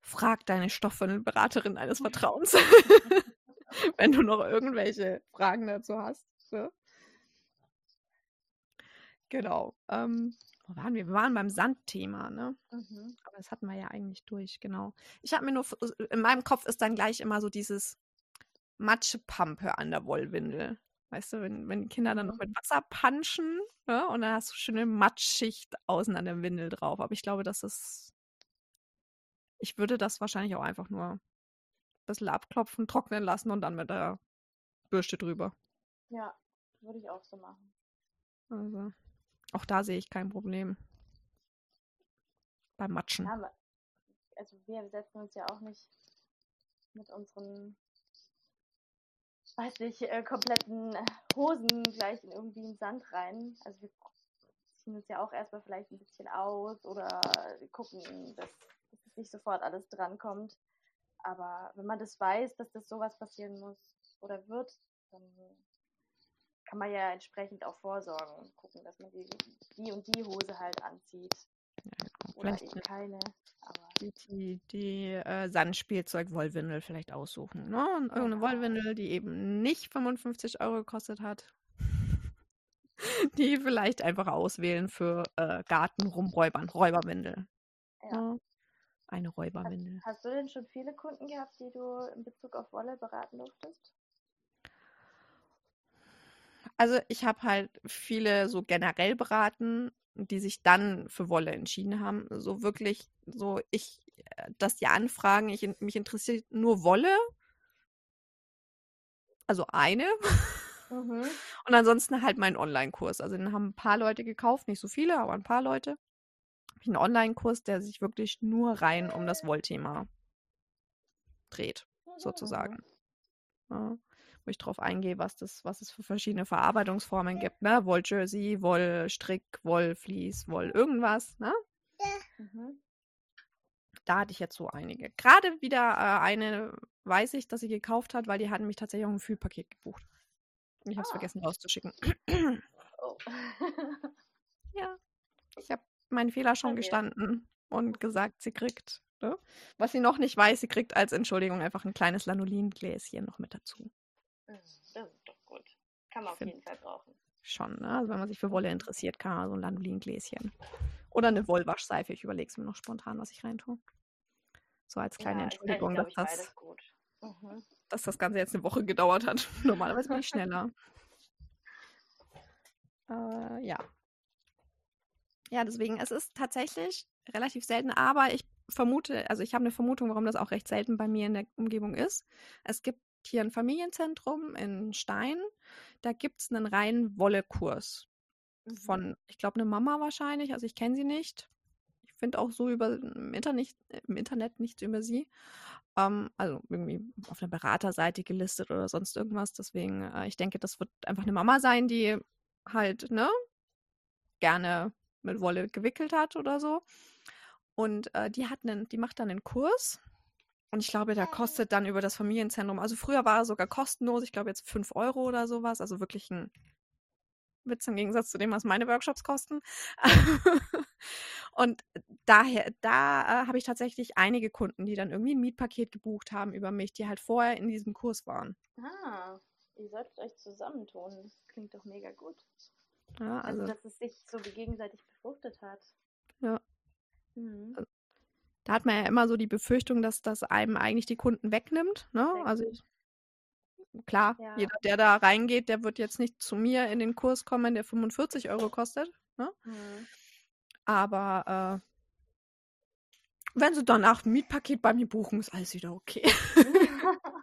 frag deine Stoffwindelberaterin deines Vertrauens, (laughs) wenn du noch irgendwelche Fragen dazu hast. Ne? Genau. Ähm, wo waren wir? Wir waren beim Sandthema, ne? Mhm. Aber das hatten wir ja eigentlich durch, genau. Ich habe mir nur, f- in meinem Kopf ist dann gleich immer so dieses Matschepampe an der Wollwindel. Weißt du, wenn, wenn die Kinder dann noch Mhm. mit Wasser punchen, ne? Und dann hast du schöne Matschschicht außen an der Windel drauf. Aber ich glaube, das ist. Ich würde das wahrscheinlich auch einfach nur ein bisschen abklopfen, trocknen lassen und dann mit der Bürste drüber. Ja, würde ich auch so machen. Also, auch da sehe ich kein Problem. Beim Matschen. Ja, aber- also wir setzen uns ja auch nicht mit unseren, weiß nicht, äh, kompletten Hosen gleich in irgendwie in Sand rein. Also wir ziehen uns ja auch erstmal vielleicht ein bisschen aus oder gucken, dass, dass nicht sofort alles drankommt. Aber wenn man das weiß, dass das sowas passieren muss oder wird, dann kann man ja entsprechend auch vorsorgen und gucken, dass man die, die und die Hose halt anzieht. Ja, genau. Oder eben keine. Die, die, äh, Sandspielzeug-Wollwindel vielleicht aussuchen. Ne? Und irgendeine Genau. Wollwindel, die eben nicht 55 Euro gekostet hat. (laughs) Die vielleicht einfach auswählen für äh, Garten rumräubern. Räuberwindel. ja. Ne? Eine Räuberwindel. Hast du denn schon viele Kunden gehabt, die du in Bezug auf Wolle beraten durftest? Also ich habe halt viele so generell beraten, die sich dann für Wolle entschieden haben. So wirklich, so ich, äh, dass die anfragen, ich, mich interessiert nur Wolle. Also eine. Mhm. (laughs) Und ansonsten halt meinen Online-Kurs. Also den haben ein paar Leute gekauft, nicht so viele, aber ein paar Leute. Einen Online-Kurs, der sich wirklich nur rein um das Wollthema dreht, sozusagen. Ja, wo ich drauf eingehe, was das, was es für verschiedene Verarbeitungsformen gibt, ne? Wolljersey, Wollstrick, Wollflies, Woll irgendwas, ne? Mhm. Da hatte ich jetzt so einige. Gerade wieder äh, eine, weiß ich, dass sie gekauft hat, weil die hatten mich tatsächlich auch ein Fühlpaket gebucht. Ich habe es Ah. vergessen rauszuschicken. Oh. (clears throat) Ja, ich habe meinen Fehler schon Okay. gestanden und gesagt, sie kriegt. Ne? Was sie noch nicht weiß, sie kriegt als Entschuldigung einfach ein kleines Lanolin-Gläschen noch mit dazu. Das ist doch gut. Kann man auf jeden Fall brauchen. Schon, ne? Also wenn man sich für Wolle interessiert, kann man so ein Lanolin-Gläschen. Oder eine Wollwaschseife. Ich überlege es mir noch spontan, was ich reintue. So als kleine ja, Entschuldigung, dass das. Mhm. dass das Ganze jetzt eine Woche gedauert hat. (laughs) Normalerweise bin ich (laughs) schneller. Äh, ja. Ja, deswegen, es ist tatsächlich relativ selten, aber ich vermute, also ich habe eine Vermutung, warum das auch recht selten bei mir in der Umgebung ist. Es gibt hier ein Familienzentrum in Stein, da gibt es einen reinen Wollekurs Mhm. von, ich glaube, eine Mama wahrscheinlich, also ich kenne sie nicht. Ich finde auch so über im Internet, im Internet nichts über sie. Ähm, also irgendwie auf einer Beraterseite gelistet oder sonst irgendwas. Deswegen, äh, ich denke, das wird einfach eine Mama sein, die halt, ne, gerne mit Wolle gewickelt hat oder so. Und äh, die hat einen, die macht dann einen Kurs. Und ich glaube, der kostet dann über das Familienzentrum. Also früher war er sogar kostenlos, ich glaube jetzt 5 Euro oder sowas. Also wirklich ein Witz im Gegensatz zu dem, was meine Workshops kosten. (laughs) und daher, da äh, habe ich tatsächlich einige Kunden, die dann irgendwie ein Mietpaket gebucht haben über mich, die halt vorher in diesem Kurs waren. Ah, ihr solltet euch zusammentun. Das klingt doch mega gut. Ja, Also, also, dass es sich so gegenseitig befruchtet hat. ja. Mhm. Da hat man ja immer so die Befürchtung, dass das einem eigentlich die Kunden wegnimmt. Ne? Also ich, klar, Ja. jeder, der da reingeht, der wird jetzt nicht zu mir in den Kurs kommen, der 45 Euro kostet. Ne? Mhm. Aber äh, wenn sie danach ein Mietpaket bei mir buchen, ist alles wieder okay. (laughs)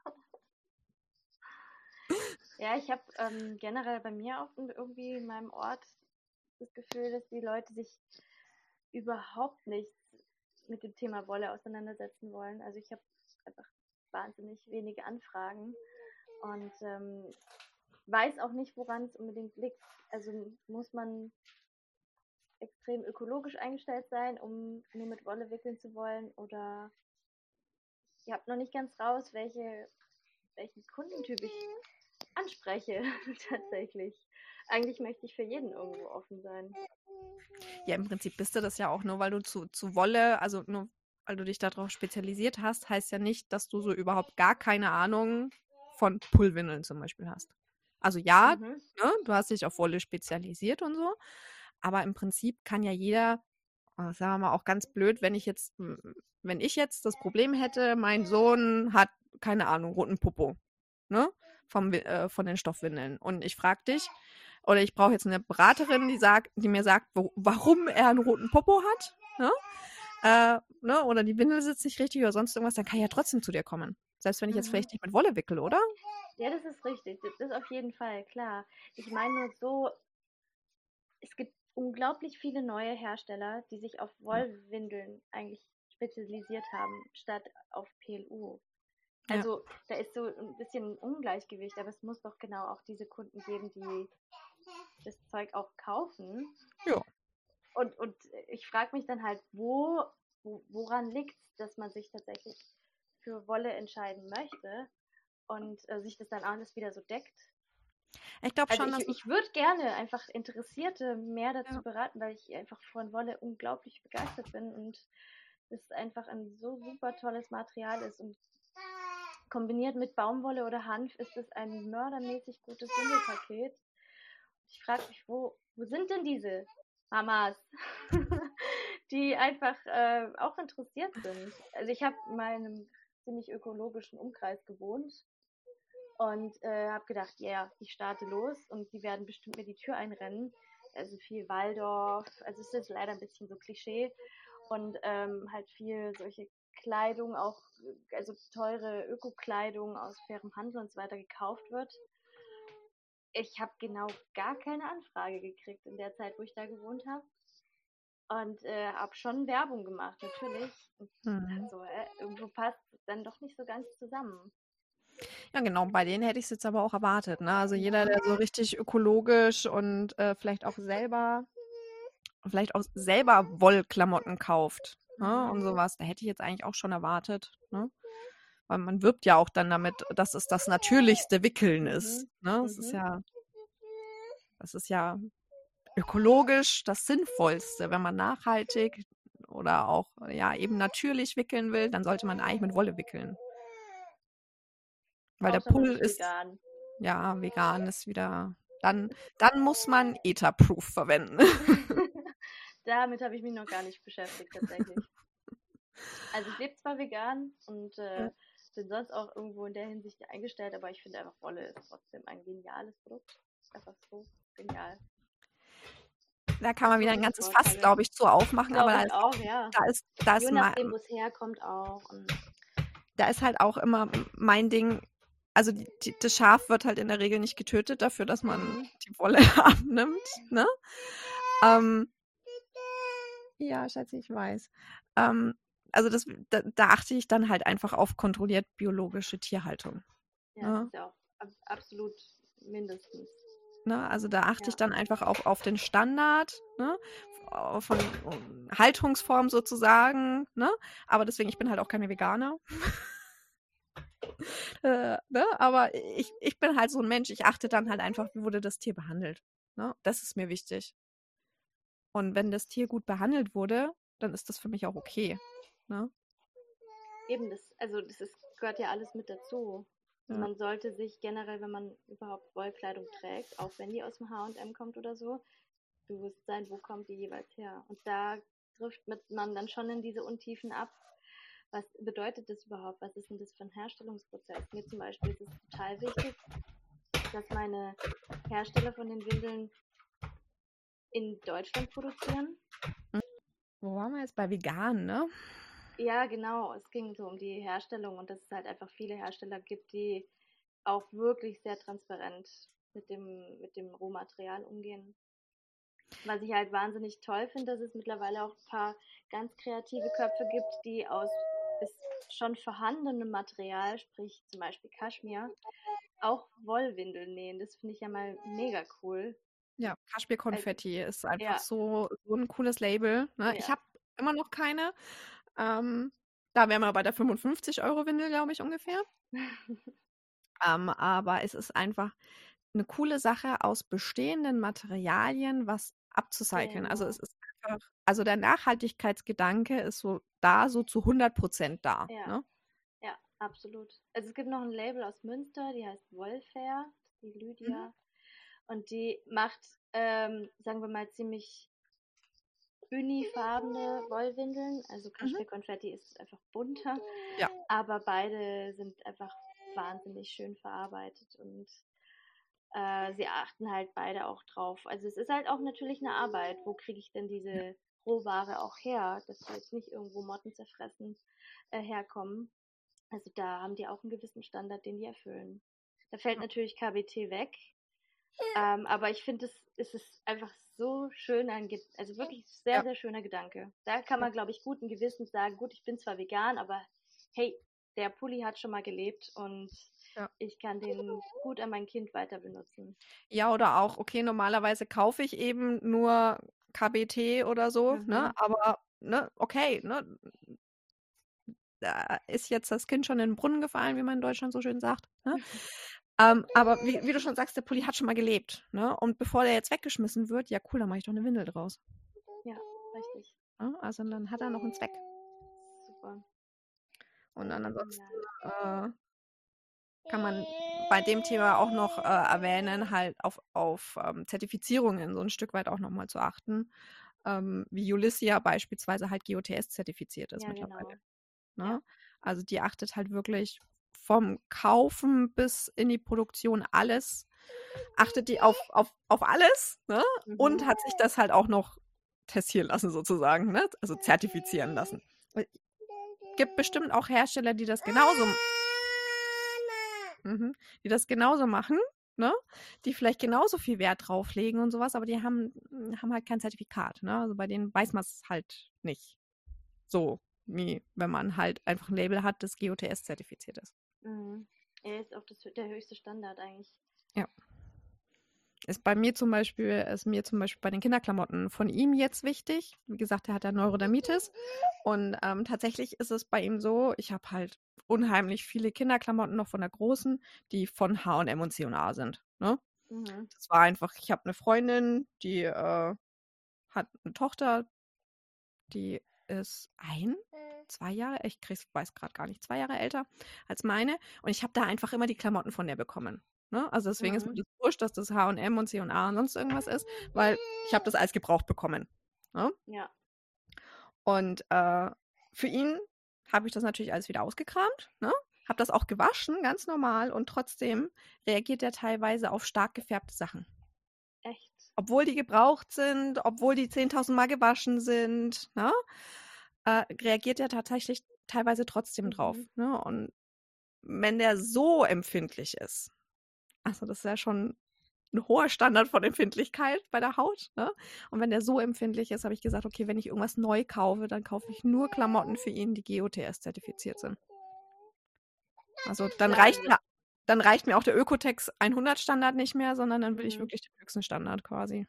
ja, ich habe ähm, generell bei mir auch irgendwie in meinem Ort das Gefühl, dass die Leute sich überhaupt nicht mit dem Thema Wolle auseinandersetzen wollen. Also ich habe einfach wahnsinnig wenige Anfragen und ähm, weiß auch nicht, woran es unbedingt liegt. Also muss man extrem ökologisch eingestellt sein, um nur mit Wolle wickeln zu wollen oder ich habe noch nicht ganz raus, welche, welchen Kundentyp ich anspreche (laughs) tatsächlich. Eigentlich möchte ich für jeden irgendwo offen sein. Ja, im Prinzip bist du das ja auch nur, weil du zu, zu Wolle, also nur weil du dich darauf spezialisiert hast, heißt ja nicht, dass du so überhaupt gar keine Ahnung von Pullwindeln zum Beispiel hast. Also ja, Mhm. ne, du hast dich auf Wolle spezialisiert und so, aber im Prinzip kann ja jeder, äh, sagen wir mal auch ganz blöd, wenn ich jetzt, wenn ich jetzt das Problem hätte, mein Sohn hat, keine Ahnung, roten Popo, ne, vom, äh, von den Stoffwindeln und ich frage dich, oder ich brauche jetzt eine Beraterin, die sagt, die mir sagt, wo, warum er einen roten Popo hat, ne? Äh, ne? Oder die Windel sitzt nicht richtig oder sonst irgendwas, dann kann ich ja trotzdem zu dir kommen. Selbst wenn ich jetzt Mhm. vielleicht nicht mit Wolle wickel, oder? Ja, das ist richtig. Das ist auf jeden Fall klar. Ich meine nur so, es gibt unglaublich viele neue Hersteller, die sich auf Wollwindeln eigentlich spezialisiert haben, statt auf PLU. Ja. Also da ist so ein bisschen ein Ungleichgewicht, aber es muss doch genau auch diese Kunden geben, die das Zeug auch kaufen. Ja. Und, und ich frage mich dann halt, wo, wo woran liegt es, dass man sich tatsächlich für Wolle entscheiden möchte und äh, sich das dann alles wieder so deckt. Ich glaube Also schon, dass ich, ich würde gerne einfach Interessierte mehr dazu Ja. beraten, weil ich einfach von Wolle unglaublich begeistert bin und es einfach ein so super tolles Material ist und kombiniert mit Baumwolle oder Hanf ist es ein mördermäßig gutes Windelpaket. Ich frage mich, wo, wo sind denn diese Mamas, (laughs) die einfach äh, auch interessiert sind? Also ich habe in einem ziemlich ökologischen Umkreis gewohnt und äh, habe gedacht, ja, yeah, ich starte los und die werden bestimmt mir die Tür einrennen. Also viel Waldorf, also es ist leider ein bisschen so Klischee und ähm, halt viel solche Kleidung, auch also teure Öko-Kleidung aus fairem Handel und so weiter gekauft wird. Ich habe genau gar keine Anfrage gekriegt in der Zeit, wo ich da gewohnt habe. Und äh, habe schon Werbung gemacht, natürlich. Mhm. so, äh, irgendwo passt es dann doch nicht so ganz zusammen. Ja, genau, bei denen hätte ich es jetzt aber auch erwartet. Ne? Also jeder, der so richtig ökologisch und äh, vielleicht auch selber, vielleicht auch selber Wollklamotten kauft ne? und sowas, da hätte ich jetzt eigentlich auch schon erwartet. Ne? Weil man wirbt ja auch dann damit, dass es das natürlichste Wickeln ist. Ne? Das ist Mhm. ja, das ist ja ökologisch das Sinnvollste. Wenn man nachhaltig oder auch ja eben natürlich wickeln will, dann sollte man eigentlich mit Wolle wickeln. Weil der Außer Pull ist vegan. ja vegan ist wieder. Dann, dann muss man Ether-Proof verwenden. (laughs) (laughs) Damit habe ich mich noch gar nicht beschäftigt, tatsächlich. Also ich lebe zwar vegan und äh, Ja. Bin sonst auch irgendwo in der Hinsicht eingestellt, aber ich finde einfach Wolle ist trotzdem ein geniales Produkt. Einfach so genial. Da kann man wieder ein ganzes Fass, glaube ich, zu aufmachen. Glaube Aber da auch, ja. ist, da ist, da ist, ma- nachdem, wo es herkommt auch. Da ist halt auch immer mein Ding. Also die, die, das Schaf wird halt in der Regel nicht getötet dafür, dass man die Wolle (laughs) abnimmt. Ne? Ähm, Ja, schätze ich weiß. Ähm, also das, da, da, achte ich dann halt einfach auf kontrolliert biologische Tierhaltung. Ja, ja. das ist ja auch ab, absolut mindestens. Ne? Also da achte ja. ich dann einfach auch auf den Standard ne? von Haltungsform sozusagen. Ne? Aber deswegen, ich bin halt auch keine Veganer. (laughs) äh, ne? Aber ich, ich bin halt so ein Mensch, ich achte dann halt einfach, wie wurde das Tier behandelt. Ne? Das ist mir wichtig. Und wenn das Tier gut behandelt wurde, dann ist das für mich auch okay. Ne? Eben, das, also das ist, gehört ja alles mit dazu. Ja. Man sollte sich generell, wenn man überhaupt Wollkleidung trägt, auch wenn die aus dem H&M kommt oder so, bewusst sein, wo kommt die jeweils her. Und da trifft man dann schon in diese Untiefen ab. Was bedeutet das überhaupt? Was ist denn das für ein Herstellungsprozess? Mir zum Beispiel ist es total wichtig, dass meine Hersteller von den Windeln in Deutschland produzieren. Wo waren wir jetzt? Bei vegan, ne? Ja, genau. Es ging so um die Herstellung und dass es halt einfach viele Hersteller gibt, die auch wirklich sehr transparent mit dem, mit dem Rohmaterial umgehen. Was ich halt wahnsinnig toll finde, dass es mittlerweile auch ein paar ganz kreative Köpfe gibt, die aus schon vorhandenem Material, sprich zum Beispiel Kaschmir, auch Wollwindeln nähen. Das finde ich ja mal mega cool. Ja, Kaschmir-Konfetti ist einfach ja. so, so ein cooles Label. Ne? Ja. Ich habe immer noch keine. Ähm, da wären wir bei der 55-Euro-Windel, glaube ich, ungefähr. (laughs) ähm, aber es ist einfach eine coole Sache aus bestehenden Materialien, was abzucyceln. Also es ist einfach, also der Nachhaltigkeitsgedanke ist so da, so zu 100 Prozent da. Ja. Ne? ja, absolut. Also es gibt noch ein Label aus Münster, die heißt Wollfair, die Lydia. Mhm. Und die macht, ähm, sagen wir mal, ziemlich unifarbene Wollwindeln. Also mhm. Konfetti ist einfach bunter. Ja. Aber beide sind einfach wahnsinnig schön verarbeitet und äh, sie achten halt beide auch drauf. Also es ist halt auch natürlich eine Arbeit. Wo kriege ich denn diese Rohware auch her, dass sie jetzt nicht irgendwo Motten zerfressen äh, herkommen. Also da haben die auch einen gewissen Standard, den die erfüllen. Da fällt natürlich KBT weg, ähm, aber ich finde, es ist einfach so schön, ein, also wirklich sehr, ja. sehr schöner Gedanke. Da kann man, glaube ich, guten Gewissens sagen, gut, ich bin zwar vegan, aber hey, der Pulli hat schon mal gelebt und ja. ich kann den gut an mein Kind weiter benutzen. Ja, oder auch, okay, normalerweise kaufe ich eben nur KBT oder so, ne, mhm. ne? Aber, ne, okay, ne? Da ist jetzt das Kind schon in den Brunnen gefallen, wie man in Deutschland so schön sagt. Ne? (laughs) Ähm, aber wie, wie, du schon sagst, der Pulli hat schon mal gelebt. Ne? Und bevor der jetzt weggeschmissen wird, ja cool, dann mache ich doch eine Windel draus. Ja, richtig. Ja, also dann hat er noch einen Zweck. Super. Und dann ansonsten äh, kann man bei dem Thema auch noch äh, erwähnen, halt auf, auf ähm, Zertifizierungen so ein Stück weit auch nochmal zu achten. Ähm, wie Ulyssia beispielsweise halt GOTS zertifiziert ist ja, mittlerweile. Genau. Ne? Ja. Also die achtet halt wirklich vom Kaufen bis in die Produktion alles, achtet die auf, auf, auf alles ne? Mhm. und hat sich das halt auch noch testieren lassen sozusagen, ne? also zertifizieren lassen. Es gibt bestimmt auch Hersteller, die das genauso, mhm, die das genauso machen, ne? die vielleicht genauso viel Wert drauflegen und sowas, aber die haben, haben halt kein Zertifikat. Ne? Also bei denen weiß man es halt nicht. So, wie wenn man halt einfach ein Label hat, das GOTS zertifiziert ist. Mhm. Er ist auch das, der höchste Standard eigentlich. Ja. Ist bei mir zum Beispiel, ist mir zum Beispiel bei den Kinderklamotten von ihm jetzt wichtig. Wie gesagt, er hat ja Neurodermitis. Und ähm, tatsächlich ist es bei ihm so, ich habe halt unheimlich viele Kinderklamotten noch von der Großen, die von H&M und C&A sind. Ne? Mhm. Das war einfach, ich habe eine Freundin, die äh, hat eine Tochter, die ist ein zwei Jahre, ich weiß gerade gar nicht, zwei Jahre älter als meine. Und ich habe da einfach immer die Klamotten von der bekommen. Ne? Also deswegen mhm. ist mir das wurscht, dass das H&M und C&A und sonst irgendwas ist, weil ich habe das als gebraucht bekommen. Ne? Ja. Und äh, für ihn habe ich das natürlich alles wieder ausgekramt, ne? habe das auch gewaschen, ganz normal, und trotzdem reagiert er teilweise auf stark gefärbte Sachen. Obwohl die gebraucht sind, obwohl die 10.000 Mal gewaschen sind. Ne? äh, reagiert er tatsächlich teilweise trotzdem mhm. drauf. Ne? Und wenn der so empfindlich ist, also das ist ja schon ein hoher Standard von Empfindlichkeit bei der Haut. Ne? Und wenn der so empfindlich ist, habe ich gesagt, okay, wenn ich irgendwas neu kaufe, dann kaufe ich nur Klamotten für ihn, die GOTS zertifiziert sind. Also dann reicht mir, dann reicht mir auch der Ökotex 100 Standard nicht mehr, sondern dann will ich Mhm. wirklich den höchsten Standard quasi.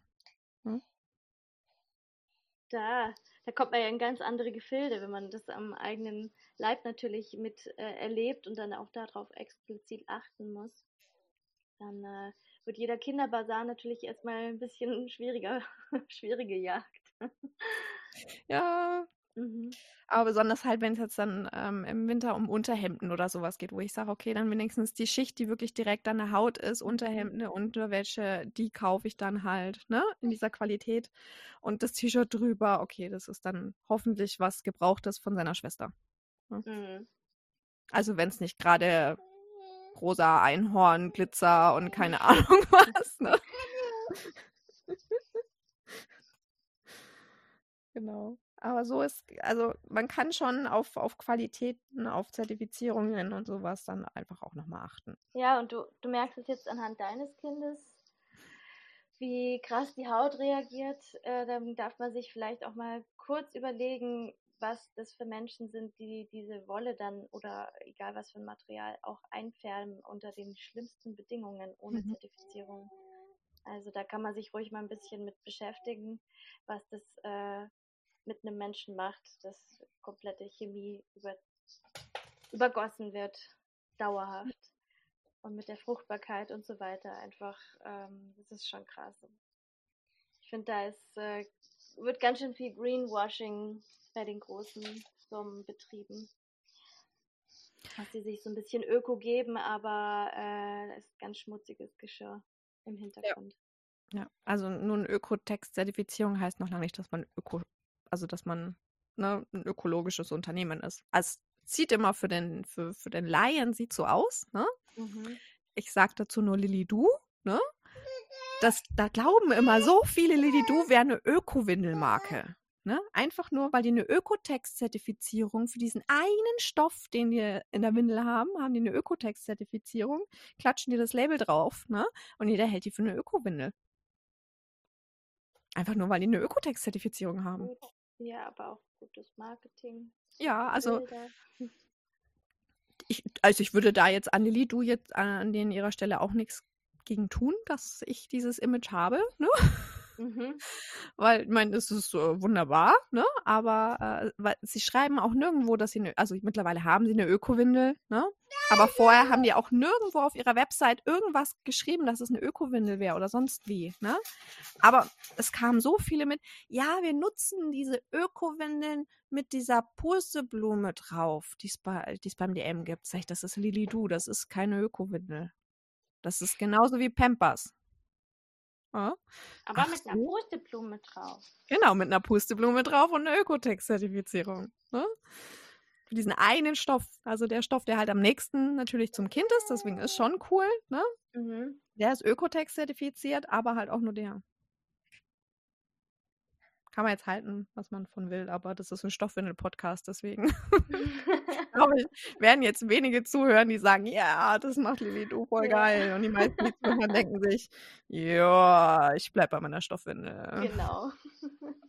Da, da kommt man ja in ganz andere Gefilde, wenn man das am eigenen Leib natürlich mit äh, erlebt und dann auch darauf explizit achten muss. Dann äh, wird jeder Kinderbasar natürlich erstmal ein bisschen schwieriger, (laughs) schwierige Jagd. Ja, Mhm. aber besonders halt, wenn es jetzt dann ähm, im Winter um Unterhemden oder sowas geht, wo ich sage, okay, dann wenigstens die Schicht, die wirklich direkt an der Haut ist, Unterhemden, Unterwäsche, die kaufe ich dann halt, ne, in dieser Qualität. Und das T-Shirt drüber, okay, das ist dann hoffentlich was Gebrauchtes von seiner Schwester. Mhm. Also wenn es nicht gerade rosa Einhorn, Glitzer und keine (laughs) Ahnung (laughs) was, ne? Genau. Aber so ist, also man kann schon auf, auf Qualitäten, auf Zertifizierungen und sowas dann einfach auch nochmal achten. Ja, und du, du merkst es jetzt anhand deines Kindes, wie krass die Haut reagiert. Äh, dann darf man sich vielleicht auch mal kurz überlegen, was das für Menschen sind, die diese Wolle dann oder egal was für ein Material auch einfärben unter den schlimmsten Bedingungen ohne Mhm. Zertifizierung. Also da kann man sich ruhig mal ein bisschen mit beschäftigen, was das äh, mit einem Menschen macht, dass komplette Chemie über, übergossen wird, dauerhaft. Und mit der Fruchtbarkeit und so weiter einfach, ähm, das ist schon krass. Ich finde, da ist, äh, wird ganz schön viel Greenwashing bei den großen Firmen betrieben. Dass sie sich so ein bisschen Öko geben, aber äh, es ist ganz schmutziges Geschirr im Hintergrund. Ja, also nun Ökotext-Zertifizierung heißt noch lange nicht, dass man Öko, also dass man ne, ein ökologisches Unternehmen ist. Also es sieht immer für den, für, für den Laien sieht so aus, ne? Mhm. Ich sag dazu nur Lilly Du, ne? Das, da glauben immer so viele Lilly Du wäre eine Öko-Windelmarke. Ne? Einfach nur, weil die eine Ökotext-Zertifizierung für diesen einen Stoff, den die in der Windel haben, haben die eine Ökotext-Zertifizierung, klatschen die das Label drauf, ne? Und jeder hält die für eine Öko-Windel. Einfach nur, weil die eine Ökotext-Zertifizierung haben. Ja, aber auch gutes Marketing. Ja, also ich, also ich würde da jetzt an Lilly, du jetzt an denen ihrer Stelle auch nichts gegen tun, dass ich dieses Image habe, ne? Mhm. (laughs) Weil, ich meine, es ist äh, wunderbar, ne? Aber äh, weil sie schreiben auch nirgendwo, dass sie, ne, also mittlerweile haben sie eine Ökowindel, ne? Aber vorher haben die auch nirgendwo auf ihrer Website irgendwas geschrieben, dass es eine Ökowindel wäre oder sonst wie, ne? Aber es kamen so viele mit, ja, wir nutzen diese Ökowindeln mit dieser Pusteblume drauf, die es bei, die's beim DM gibt. Sag ich, das ist Lili Du, das ist keine Ökowindel. Das ist genauso wie Pampers. Ja? Aber Ach mit einer. Pusteblume drauf. Genau, mit einer Pusteblume drauf und einer Ökotex-Zertifizierung. Ne? Für diesen einen Stoff. Also der Stoff, der halt am nächsten natürlich zum Kind ist, deswegen ist schon cool. Ne? Mhm. Der ist Ökotex zertifiziert, aber halt auch nur der. Kann man jetzt halten, was man von will, aber das ist ein Stoffwindel-Podcast, deswegen (laughs) glaube ich, werden jetzt wenige zuhören, die sagen, ja, das macht Lili du voll geil. Und die meisten, die zuhören, denken sich, ja, ich bleib bei meiner Stoffwindel. genau. (laughs)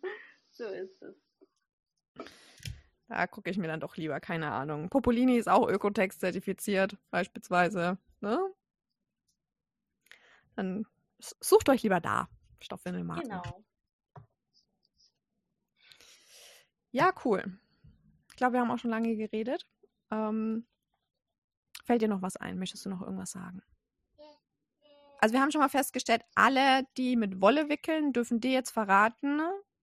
so ist es. Da gucke ich mir dann doch lieber, keine Ahnung. Popolini ist auch Ökotex zertifiziert, beispielsweise. Ne? Dann sucht euch lieber da Stoffwindelmarken. Genau. Ja, cool. Ich glaube, wir haben auch schon lange geredet. Ähm, fällt dir noch was ein? Möchtest du noch irgendwas sagen? Also wir haben schon mal festgestellt, alle, die mit Wolle wickeln, dürfen dir jetzt verraten,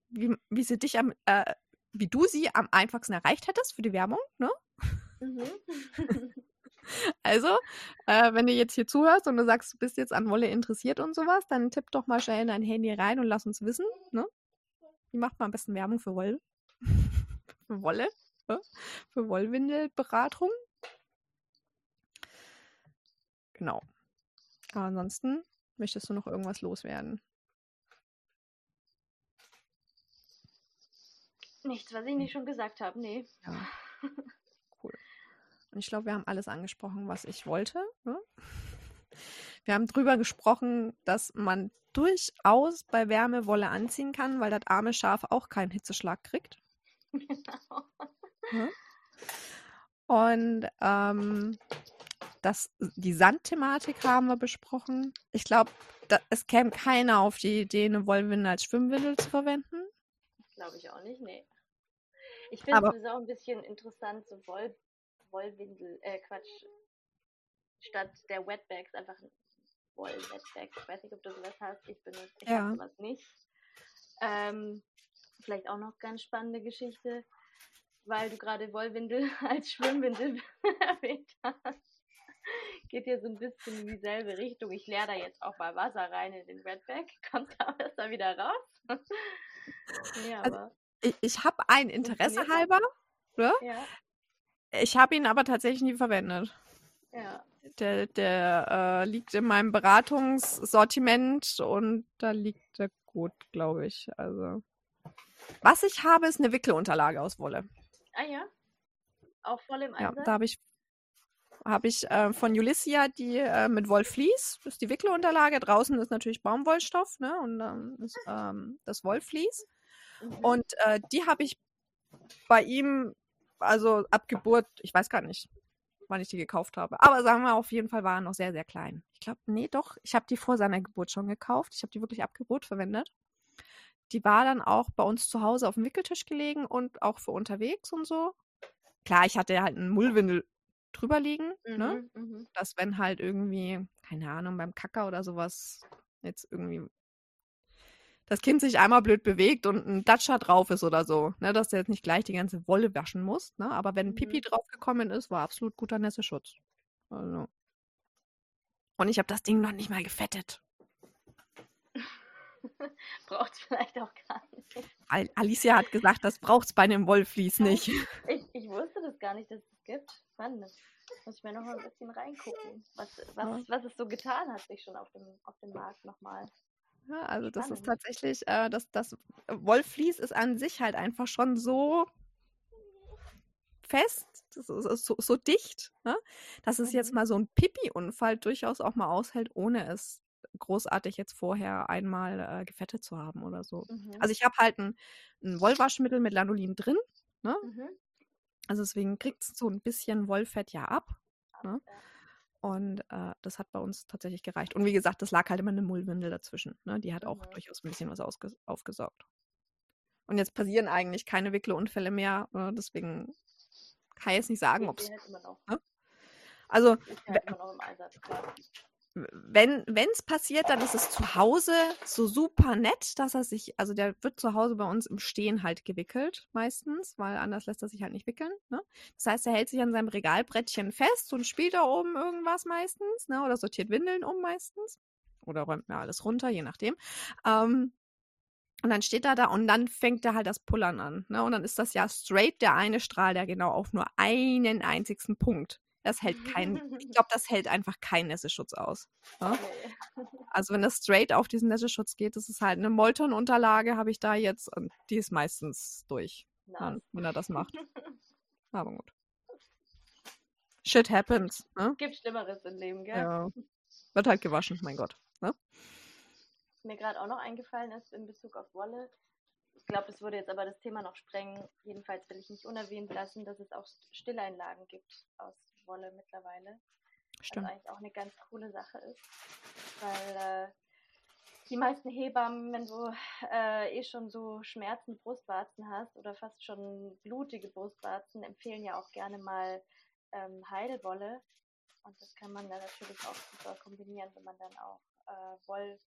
wie, wie sie dich am, äh, wie du sie am einfachsten erreicht hättest für die Werbung, ne? Mhm. (laughs) (laughs) Also, äh, wenn du jetzt hier zuhörst und du sagst, du bist jetzt an Wolle interessiert und sowas, dann tipp doch mal schnell in dein Handy rein und lass uns wissen, ne? Wie macht man am besten Werbung für Wolle? (laughs) für Wolle? (laughs) Für Wollwindelberatung? Genau. Aber ansonsten möchtest du noch irgendwas loswerden? Nichts, was ich nicht schon gesagt habe, nee. Ja. (laughs) Cool. Und ich glaube, wir haben alles angesprochen, was ich wollte. Ne? (laughs) Wir haben drüber gesprochen, dass man durchaus bei Wärme Wolle anziehen kann, weil das arme Schaf auch keinen Hitzeschlag kriegt. Genau. Ja. Und ähm, das, die Sandthematik haben wir besprochen. Ich glaube, es käme keiner auf die Idee, eine Wollwindel als Schwimmwindel zu verwenden. Glaube ich auch nicht, nee. Ich finde es auch ein bisschen interessant, so Woll, Wollwindel, äh, Quatsch, statt der Wetbags einfach Woll-Wetbags. Ich weiß nicht, ob du sowas hast. Ich benutze ich ja. sowas nicht. Ähm, vielleicht auch noch ganz spannende Geschichte, weil du gerade Wollwindel (laughs) als Schwimmwindel (laughs) erwähnt hast. Geht hier so ein bisschen in dieselbe Richtung. Ich leere da jetzt auch mal Wasser rein in den Redback. (laughs) Kommt da besser wieder raus? nee, also, ich, ich habe ein Interesse halber. Ne? Ja. Ich habe ihn aber tatsächlich nie verwendet. Ja. Der, der äh, liegt in meinem Beratungssortiment und da liegt er gut, glaube ich. Also. Was ich habe, ist eine Wickelunterlage aus Wolle. Ah ja. Auch voll im Einsatz? Ja, da habe ich, hab ich äh, von Ulissia die äh, mit Wollflies. Das ist die Wickelunterlage. Draußen ist natürlich Baumwollstoff ne? und dann ähm, ist ähm, das Wollflies. Mhm. Und äh, die habe ich bei ihm, also ab Geburt, ich weiß gar nicht, wann ich die gekauft habe. Aber sagen wir auf jeden Fall waren noch sehr, sehr klein. Ich glaube, nee, doch, ich habe die vor seiner Geburt schon gekauft. Ich habe die wirklich ab Geburt verwendet. Die war dann auch bei uns zu Hause auf dem Wickeltisch gelegen und auch für unterwegs und so. Klar, ich hatte halt einen Mullwindel drüber liegen, ne? mhm, ne? Dass wenn halt irgendwie, keine Ahnung, beim Kacker oder sowas jetzt irgendwie das Kind sich einmal blöd bewegt und ein Datscher drauf ist oder so, ne, dass der jetzt nicht gleich die ganze Wolle waschen muss. Ne? Aber wenn Pipi mhm. draufgekommen ist, war absolut guter Nässeschutz. Also. Und ich habe das Ding noch nicht mal gefettet. (laughs) braucht es vielleicht auch gar nicht. Al Alicia hat gesagt, das braucht es bei einem Wollflies nicht. Ich, ich wusste das gar nicht, dass es gibt. Mann, muss ich mir noch mal ein bisschen reingucken, was, was, was es so getan hat, sich schon auf dem, auf dem Markt nochmal. Ja, also das ist tatsächlich, äh, das, das Wollflies ist an sich halt einfach schon so fest, das ist so, so dicht, ne? dass es jetzt mhm. mal so ein Pipi-Unfall durchaus auch mal aushält, ohne es großartig jetzt vorher einmal äh, gefettet zu haben oder so. Mhm. Also ich habe halt ein, ein, Wollwaschmittel mit Lanolin drin, ne? Mhm. Also deswegen kriegt es so ein bisschen Wollfett ja ab. Ne? Und äh, das hat bei uns tatsächlich gereicht. Und wie gesagt, das lag halt immer eine Mullwindel dazwischen. Ne? Die hat auch mhm. durchaus ein bisschen was aufgesaugt. Und jetzt passieren eigentlich keine Wickelunfälle mehr. Äh, deswegen kann ich jetzt nicht sagen, ob es. Ne? Also. Einsatz, wenn es passiert, dann ist es zu Hause so super nett, dass er sich, also der wird zu Hause bei uns im Stehen halt gewickelt meistens, weil anders lässt er sich halt nicht wickeln. Ne? Das heißt, er hält sich an seinem Regalbrettchen fest und spielt da oben irgendwas meistens, ne? Oder sortiert Windeln um meistens. Oder räumt mir alles runter, je nachdem. Ähm, und dann steht er da und dann fängt er halt das Pullern an. Ne? Und dann ist das ja straight der eine Strahl, der genau auf nur einen einzigen Punkt das hält kein, (laughs) ich glaube, das hält einfach keinen Nässeschutz aus. Ne? (laughs) Also wenn das straight auf diesen Nässeschutz geht, das ist halt eine Molton-Unterlage, habe ich da jetzt und die ist meistens durch, nice. wenn er das macht. (laughs) Aber gut. Shit happens. Ne? Gibt Schlimmeres im Leben, gell? Ja. Wird halt gewaschen, mein Gott. Ne? Was mir gerade auch noch eingefallen ist in Bezug auf Wolle, ich glaube, das würde jetzt aber das Thema noch sprengen. Jedenfalls will ich nicht unerwähnt lassen, dass es auch Stilleinlagen gibt aus Wolle mittlerweile. Stimmt. Was eigentlich auch eine ganz coole Sache ist. Weil äh, die meisten Hebammen, wenn du äh, eh schon so schmerzende Brustwarzen hast oder fast schon blutige Brustwarzen, empfehlen ja auch gerne mal ähm, Heidewolle. Und das kann man dann natürlich auch super kombinieren, wenn man dann auch äh, Woll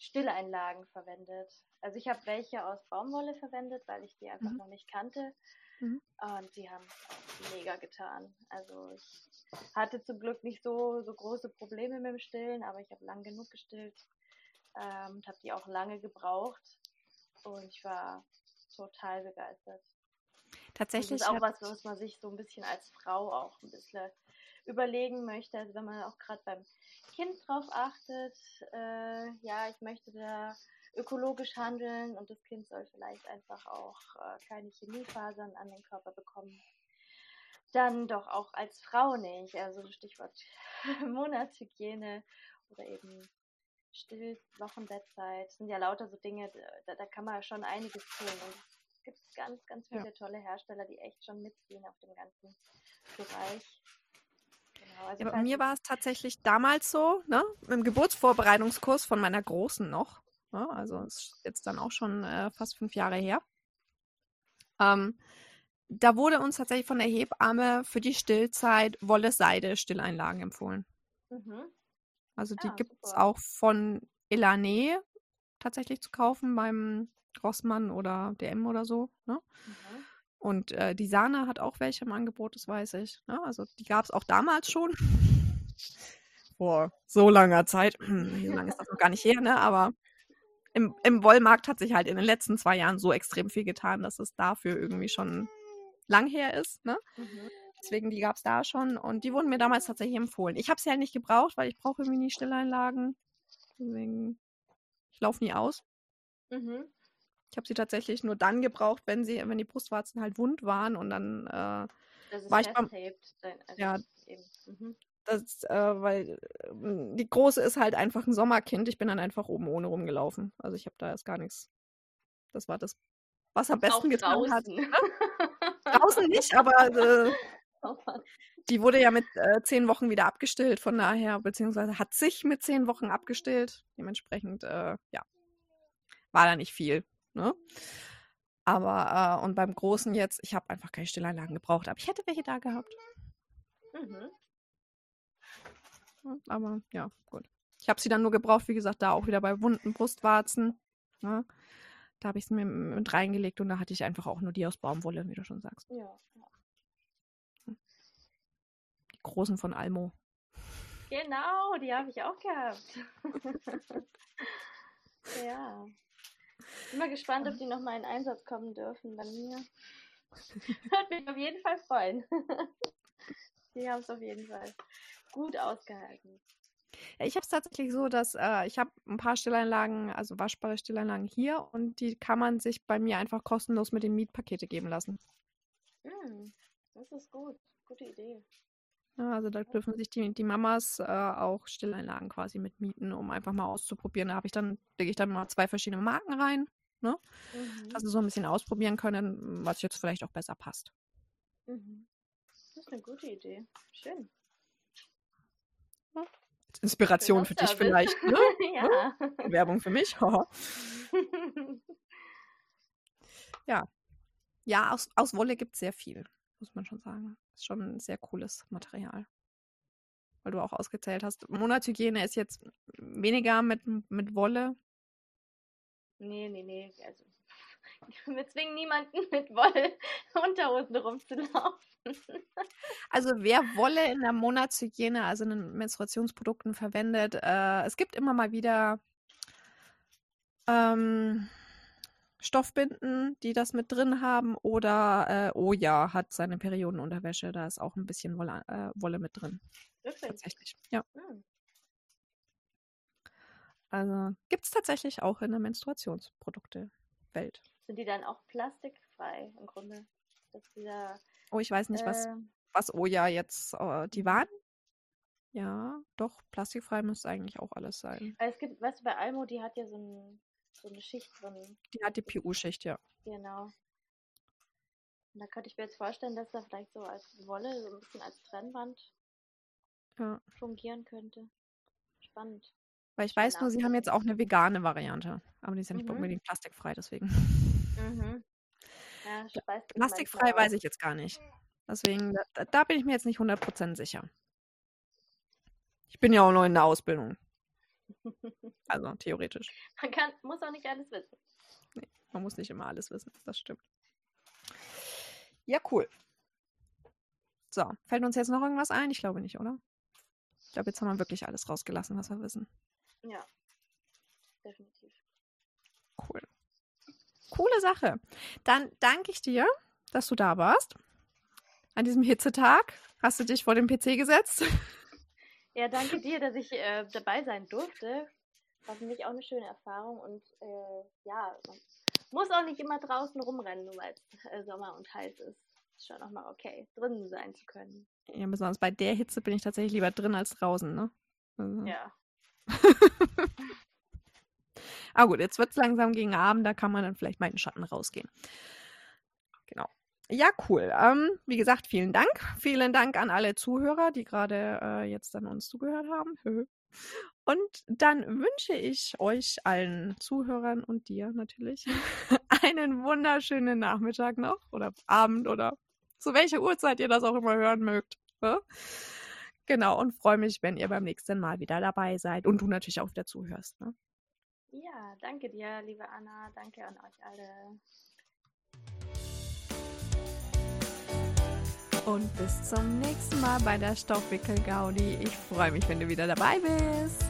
Stilleinlagen verwendet. Also ich habe welche aus Baumwolle verwendet, weil ich die einfach mhm. noch nicht kannte. Mhm. Und die haben es mega getan. Also ich hatte zum Glück nicht so, so große Probleme mit dem Stillen, aber ich habe lang genug gestillt ähm, und habe die auch lange gebraucht. Und ich war total begeistert. Tatsächlich. Das ist auch was, was man sich so ein bisschen als Frau auch ein bisschen überlegen möchte. Also wenn man auch gerade beim Kind drauf achtet, äh, ja, ich möchte da ökologisch handeln und das Kind soll vielleicht einfach auch äh, keine Chemiefasern an den Körper bekommen. dann doch auch als Frau nicht. Also Stichwort (laughs) Monatshygiene oder eben Stillwochenbettzeit. sind ja lauter so Dinge, da, da kann man schon einiges tun. Und es gibt ganz, ganz viele ja. tolle Hersteller, die echt schon mitziehen auf dem ganzen Bereich. Genau, also ja, bei mir war es tatsächlich damals so, ne, im Geburtsvorbereitungskurs von meiner Großen noch. Ne, also ist jetzt dann auch schon äh, fast fünf Jahre her. Ähm, da wurde uns tatsächlich von der Hebamme für die Stillzeit Wolle-Seide-Stilleinlagen empfohlen. Mhm. Also die ja, gibt es auch von Elane tatsächlich zu kaufen beim Rossmann oder DM oder so. Ne? Mhm. Und äh, die Sahne hat auch welche im Angebot, das weiß ich. Ne? Also die gab es auch damals schon. (laughs) Vor so langer Zeit. (clears throat) Wie lange ist das noch gar nicht her, ne? Aber im, im Wollmarkt hat sich halt in den letzten zwei Jahren so extrem viel getan, dass es dafür irgendwie schon lang her ist. Ne? Mhm. Deswegen, die gab es da schon und die wurden mir damals tatsächlich empfohlen. Ich habe sie halt nicht gebraucht, weil ich brauche irgendwie nie Stilleinlagen. Deswegen, ich laufe nie aus. Mhm. Ich habe sie tatsächlich nur dann gebraucht, wenn sie, wenn die Brustwarzen halt wund waren und dann äh, war ich beim, also ja, mhm. Das, äh, weil äh, die große ist halt einfach ein Sommerkind. Ich bin dann einfach oben ohne rumgelaufen. Also ich habe da erst gar nichts. Das war das, was am besten Auch getan draußen. hat. Ne? draußen nicht, aber (laughs) äh, die wurde ja mit äh, zehn Wochen wieder abgestillt, von daher, beziehungsweise hat sich mit zehn Wochen abgestillt. Dementsprechend, äh, ja, war da nicht viel. Ne? Aber, äh, und beim Großen jetzt, ich habe einfach keine Stilleinlagen gebraucht, aber ich hätte welche da gehabt. Mhm. Aber ja, gut. Ich habe sie dann nur gebraucht, wie gesagt, da auch wieder bei wunden Brustwarzen. Ne? Da habe ich es mir mit reingelegt und da hatte ich einfach auch nur die aus Baumwolle, wie du schon sagst. Ja. Die großen von Almo. Genau, die habe ich auch gehabt. (laughs) ja. Bin mal gespannt, ob die nochmal in Einsatz kommen dürfen bei mir. Würde mich auf jeden Fall freuen. (laughs) die haben es auf jeden Fall gut ausgehalten. Ja, ich habe es tatsächlich so, dass äh, ich habe ein paar Stilleinlagen, also waschbare Stilleinlagen hier und die kann man sich bei mir einfach kostenlos mit den Mietpakete geben lassen. Mm, das ist gut. Gute Idee. Ja, also da dürfen sich die, die Mamas äh, auch Stilleinlagen quasi mitmieten, um einfach mal auszuprobieren. Da habe ich dann, lege ich dann mal zwei verschiedene Marken rein, ne? Mhm. Also so ein bisschen ausprobieren können, was jetzt vielleicht auch besser passt. Mhm. Das ist eine gute Idee. Schön. Inspiration für dich vielleicht. Ne? (laughs) ja. Werbung für mich. (laughs) ja. Ja, aus, aus Wolle gibt es sehr viel, muss man schon sagen. Ist schon ein sehr cooles Material. Weil du auch ausgezählt hast. Monatshygiene ist jetzt weniger mit, mit Wolle. Nee, nee, nee. Also, (laughs) wir zwingen niemanden mit Wolle Unterhosen rumzulaufen. Also wer Wolle in der Monatshygiene, also in den Menstruationsprodukten verwendet, äh, es gibt immer mal wieder ähm, Stoffbinden, die das mit drin haben, oder äh, Oja hat seine Periodenunterwäsche, da ist auch ein bisschen Wolle, äh, Wolle mit drin. Wirklich? Tatsächlich, ja. Hm. Also gibt es tatsächlich auch in der Menstruationsprodukte-Welt. Sind die dann auch plastikfrei im Grunde? Dieser Oh, ich weiß nicht, was, äh, was Oja jetzt äh, die waren. Ja, doch, plastikfrei müsste eigentlich auch alles sein. Es gibt, weißt du, bei Almo, die hat ja so, ein, so eine Schicht drin. Die hat die PU-Schicht, ja. Genau. Und da könnte ich mir jetzt vorstellen, dass da vielleicht so als Wolle, so ein bisschen als Trennwand ja. fungieren könnte. Spannend. Weil ich weiß nur, sie haben jetzt auch eine vegane Variante. Aber die ist ja nicht mhm. unbedingt plastikfrei, deswegen. Mhm. Ja, Plastikfrei weiß ich jetzt gar nicht. Deswegen, da, da, bin ich mir jetzt nicht 100% sicher. Ich bin ja auch noch in der Ausbildung. (laughs) Also theoretisch. Man kann, muss auch nicht alles wissen. Nee, man muss nicht immer alles wissen, das stimmt. Ja, cool. So, fällt uns jetzt noch irgendwas ein? Ich glaube nicht, oder? Ich glaube, jetzt haben wir wirklich alles rausgelassen, was wir wissen. Ja, definitiv. Cool. Coole Sache. Dann danke ich dir, dass du da warst. An diesem Hitzetag hast du dich vor den PC gesetzt. Ja, danke dir, dass ich äh, dabei sein durfte. War für mich auch eine schöne Erfahrung und äh, ja, man muss auch nicht immer draußen rumrennen, nur weil es äh, Sommer und heiß ist. ist schon nochmal okay, drin sein zu können. Ja, besonders bei der Hitze bin ich tatsächlich lieber drin als draußen, ne? Also. Ja. (laughs) Ah gut, jetzt wird es langsam gegen Abend, da kann man dann vielleicht mal in den Schatten rausgehen. Genau. Ja, cool. Ähm, wie gesagt, vielen Dank. Vielen Dank an alle Zuhörer, die gerade äh, jetzt an uns zugehört haben. (laughs) Und dann wünsche ich euch allen Zuhörern und dir natürlich (laughs) einen wunderschönen Nachmittag noch oder Abend oder zu welcher Uhrzeit ihr das auch immer hören mögt. Ja? Genau, und freue mich, wenn ihr beim nächsten Mal wieder dabei seid und du natürlich auch wieder zuhörst. Ne? Ja, danke dir, liebe Anna. Danke an euch alle. Und bis zum nächsten Mal bei der Stoffwickel Gaudi. Ich freue mich, wenn du wieder dabei bist.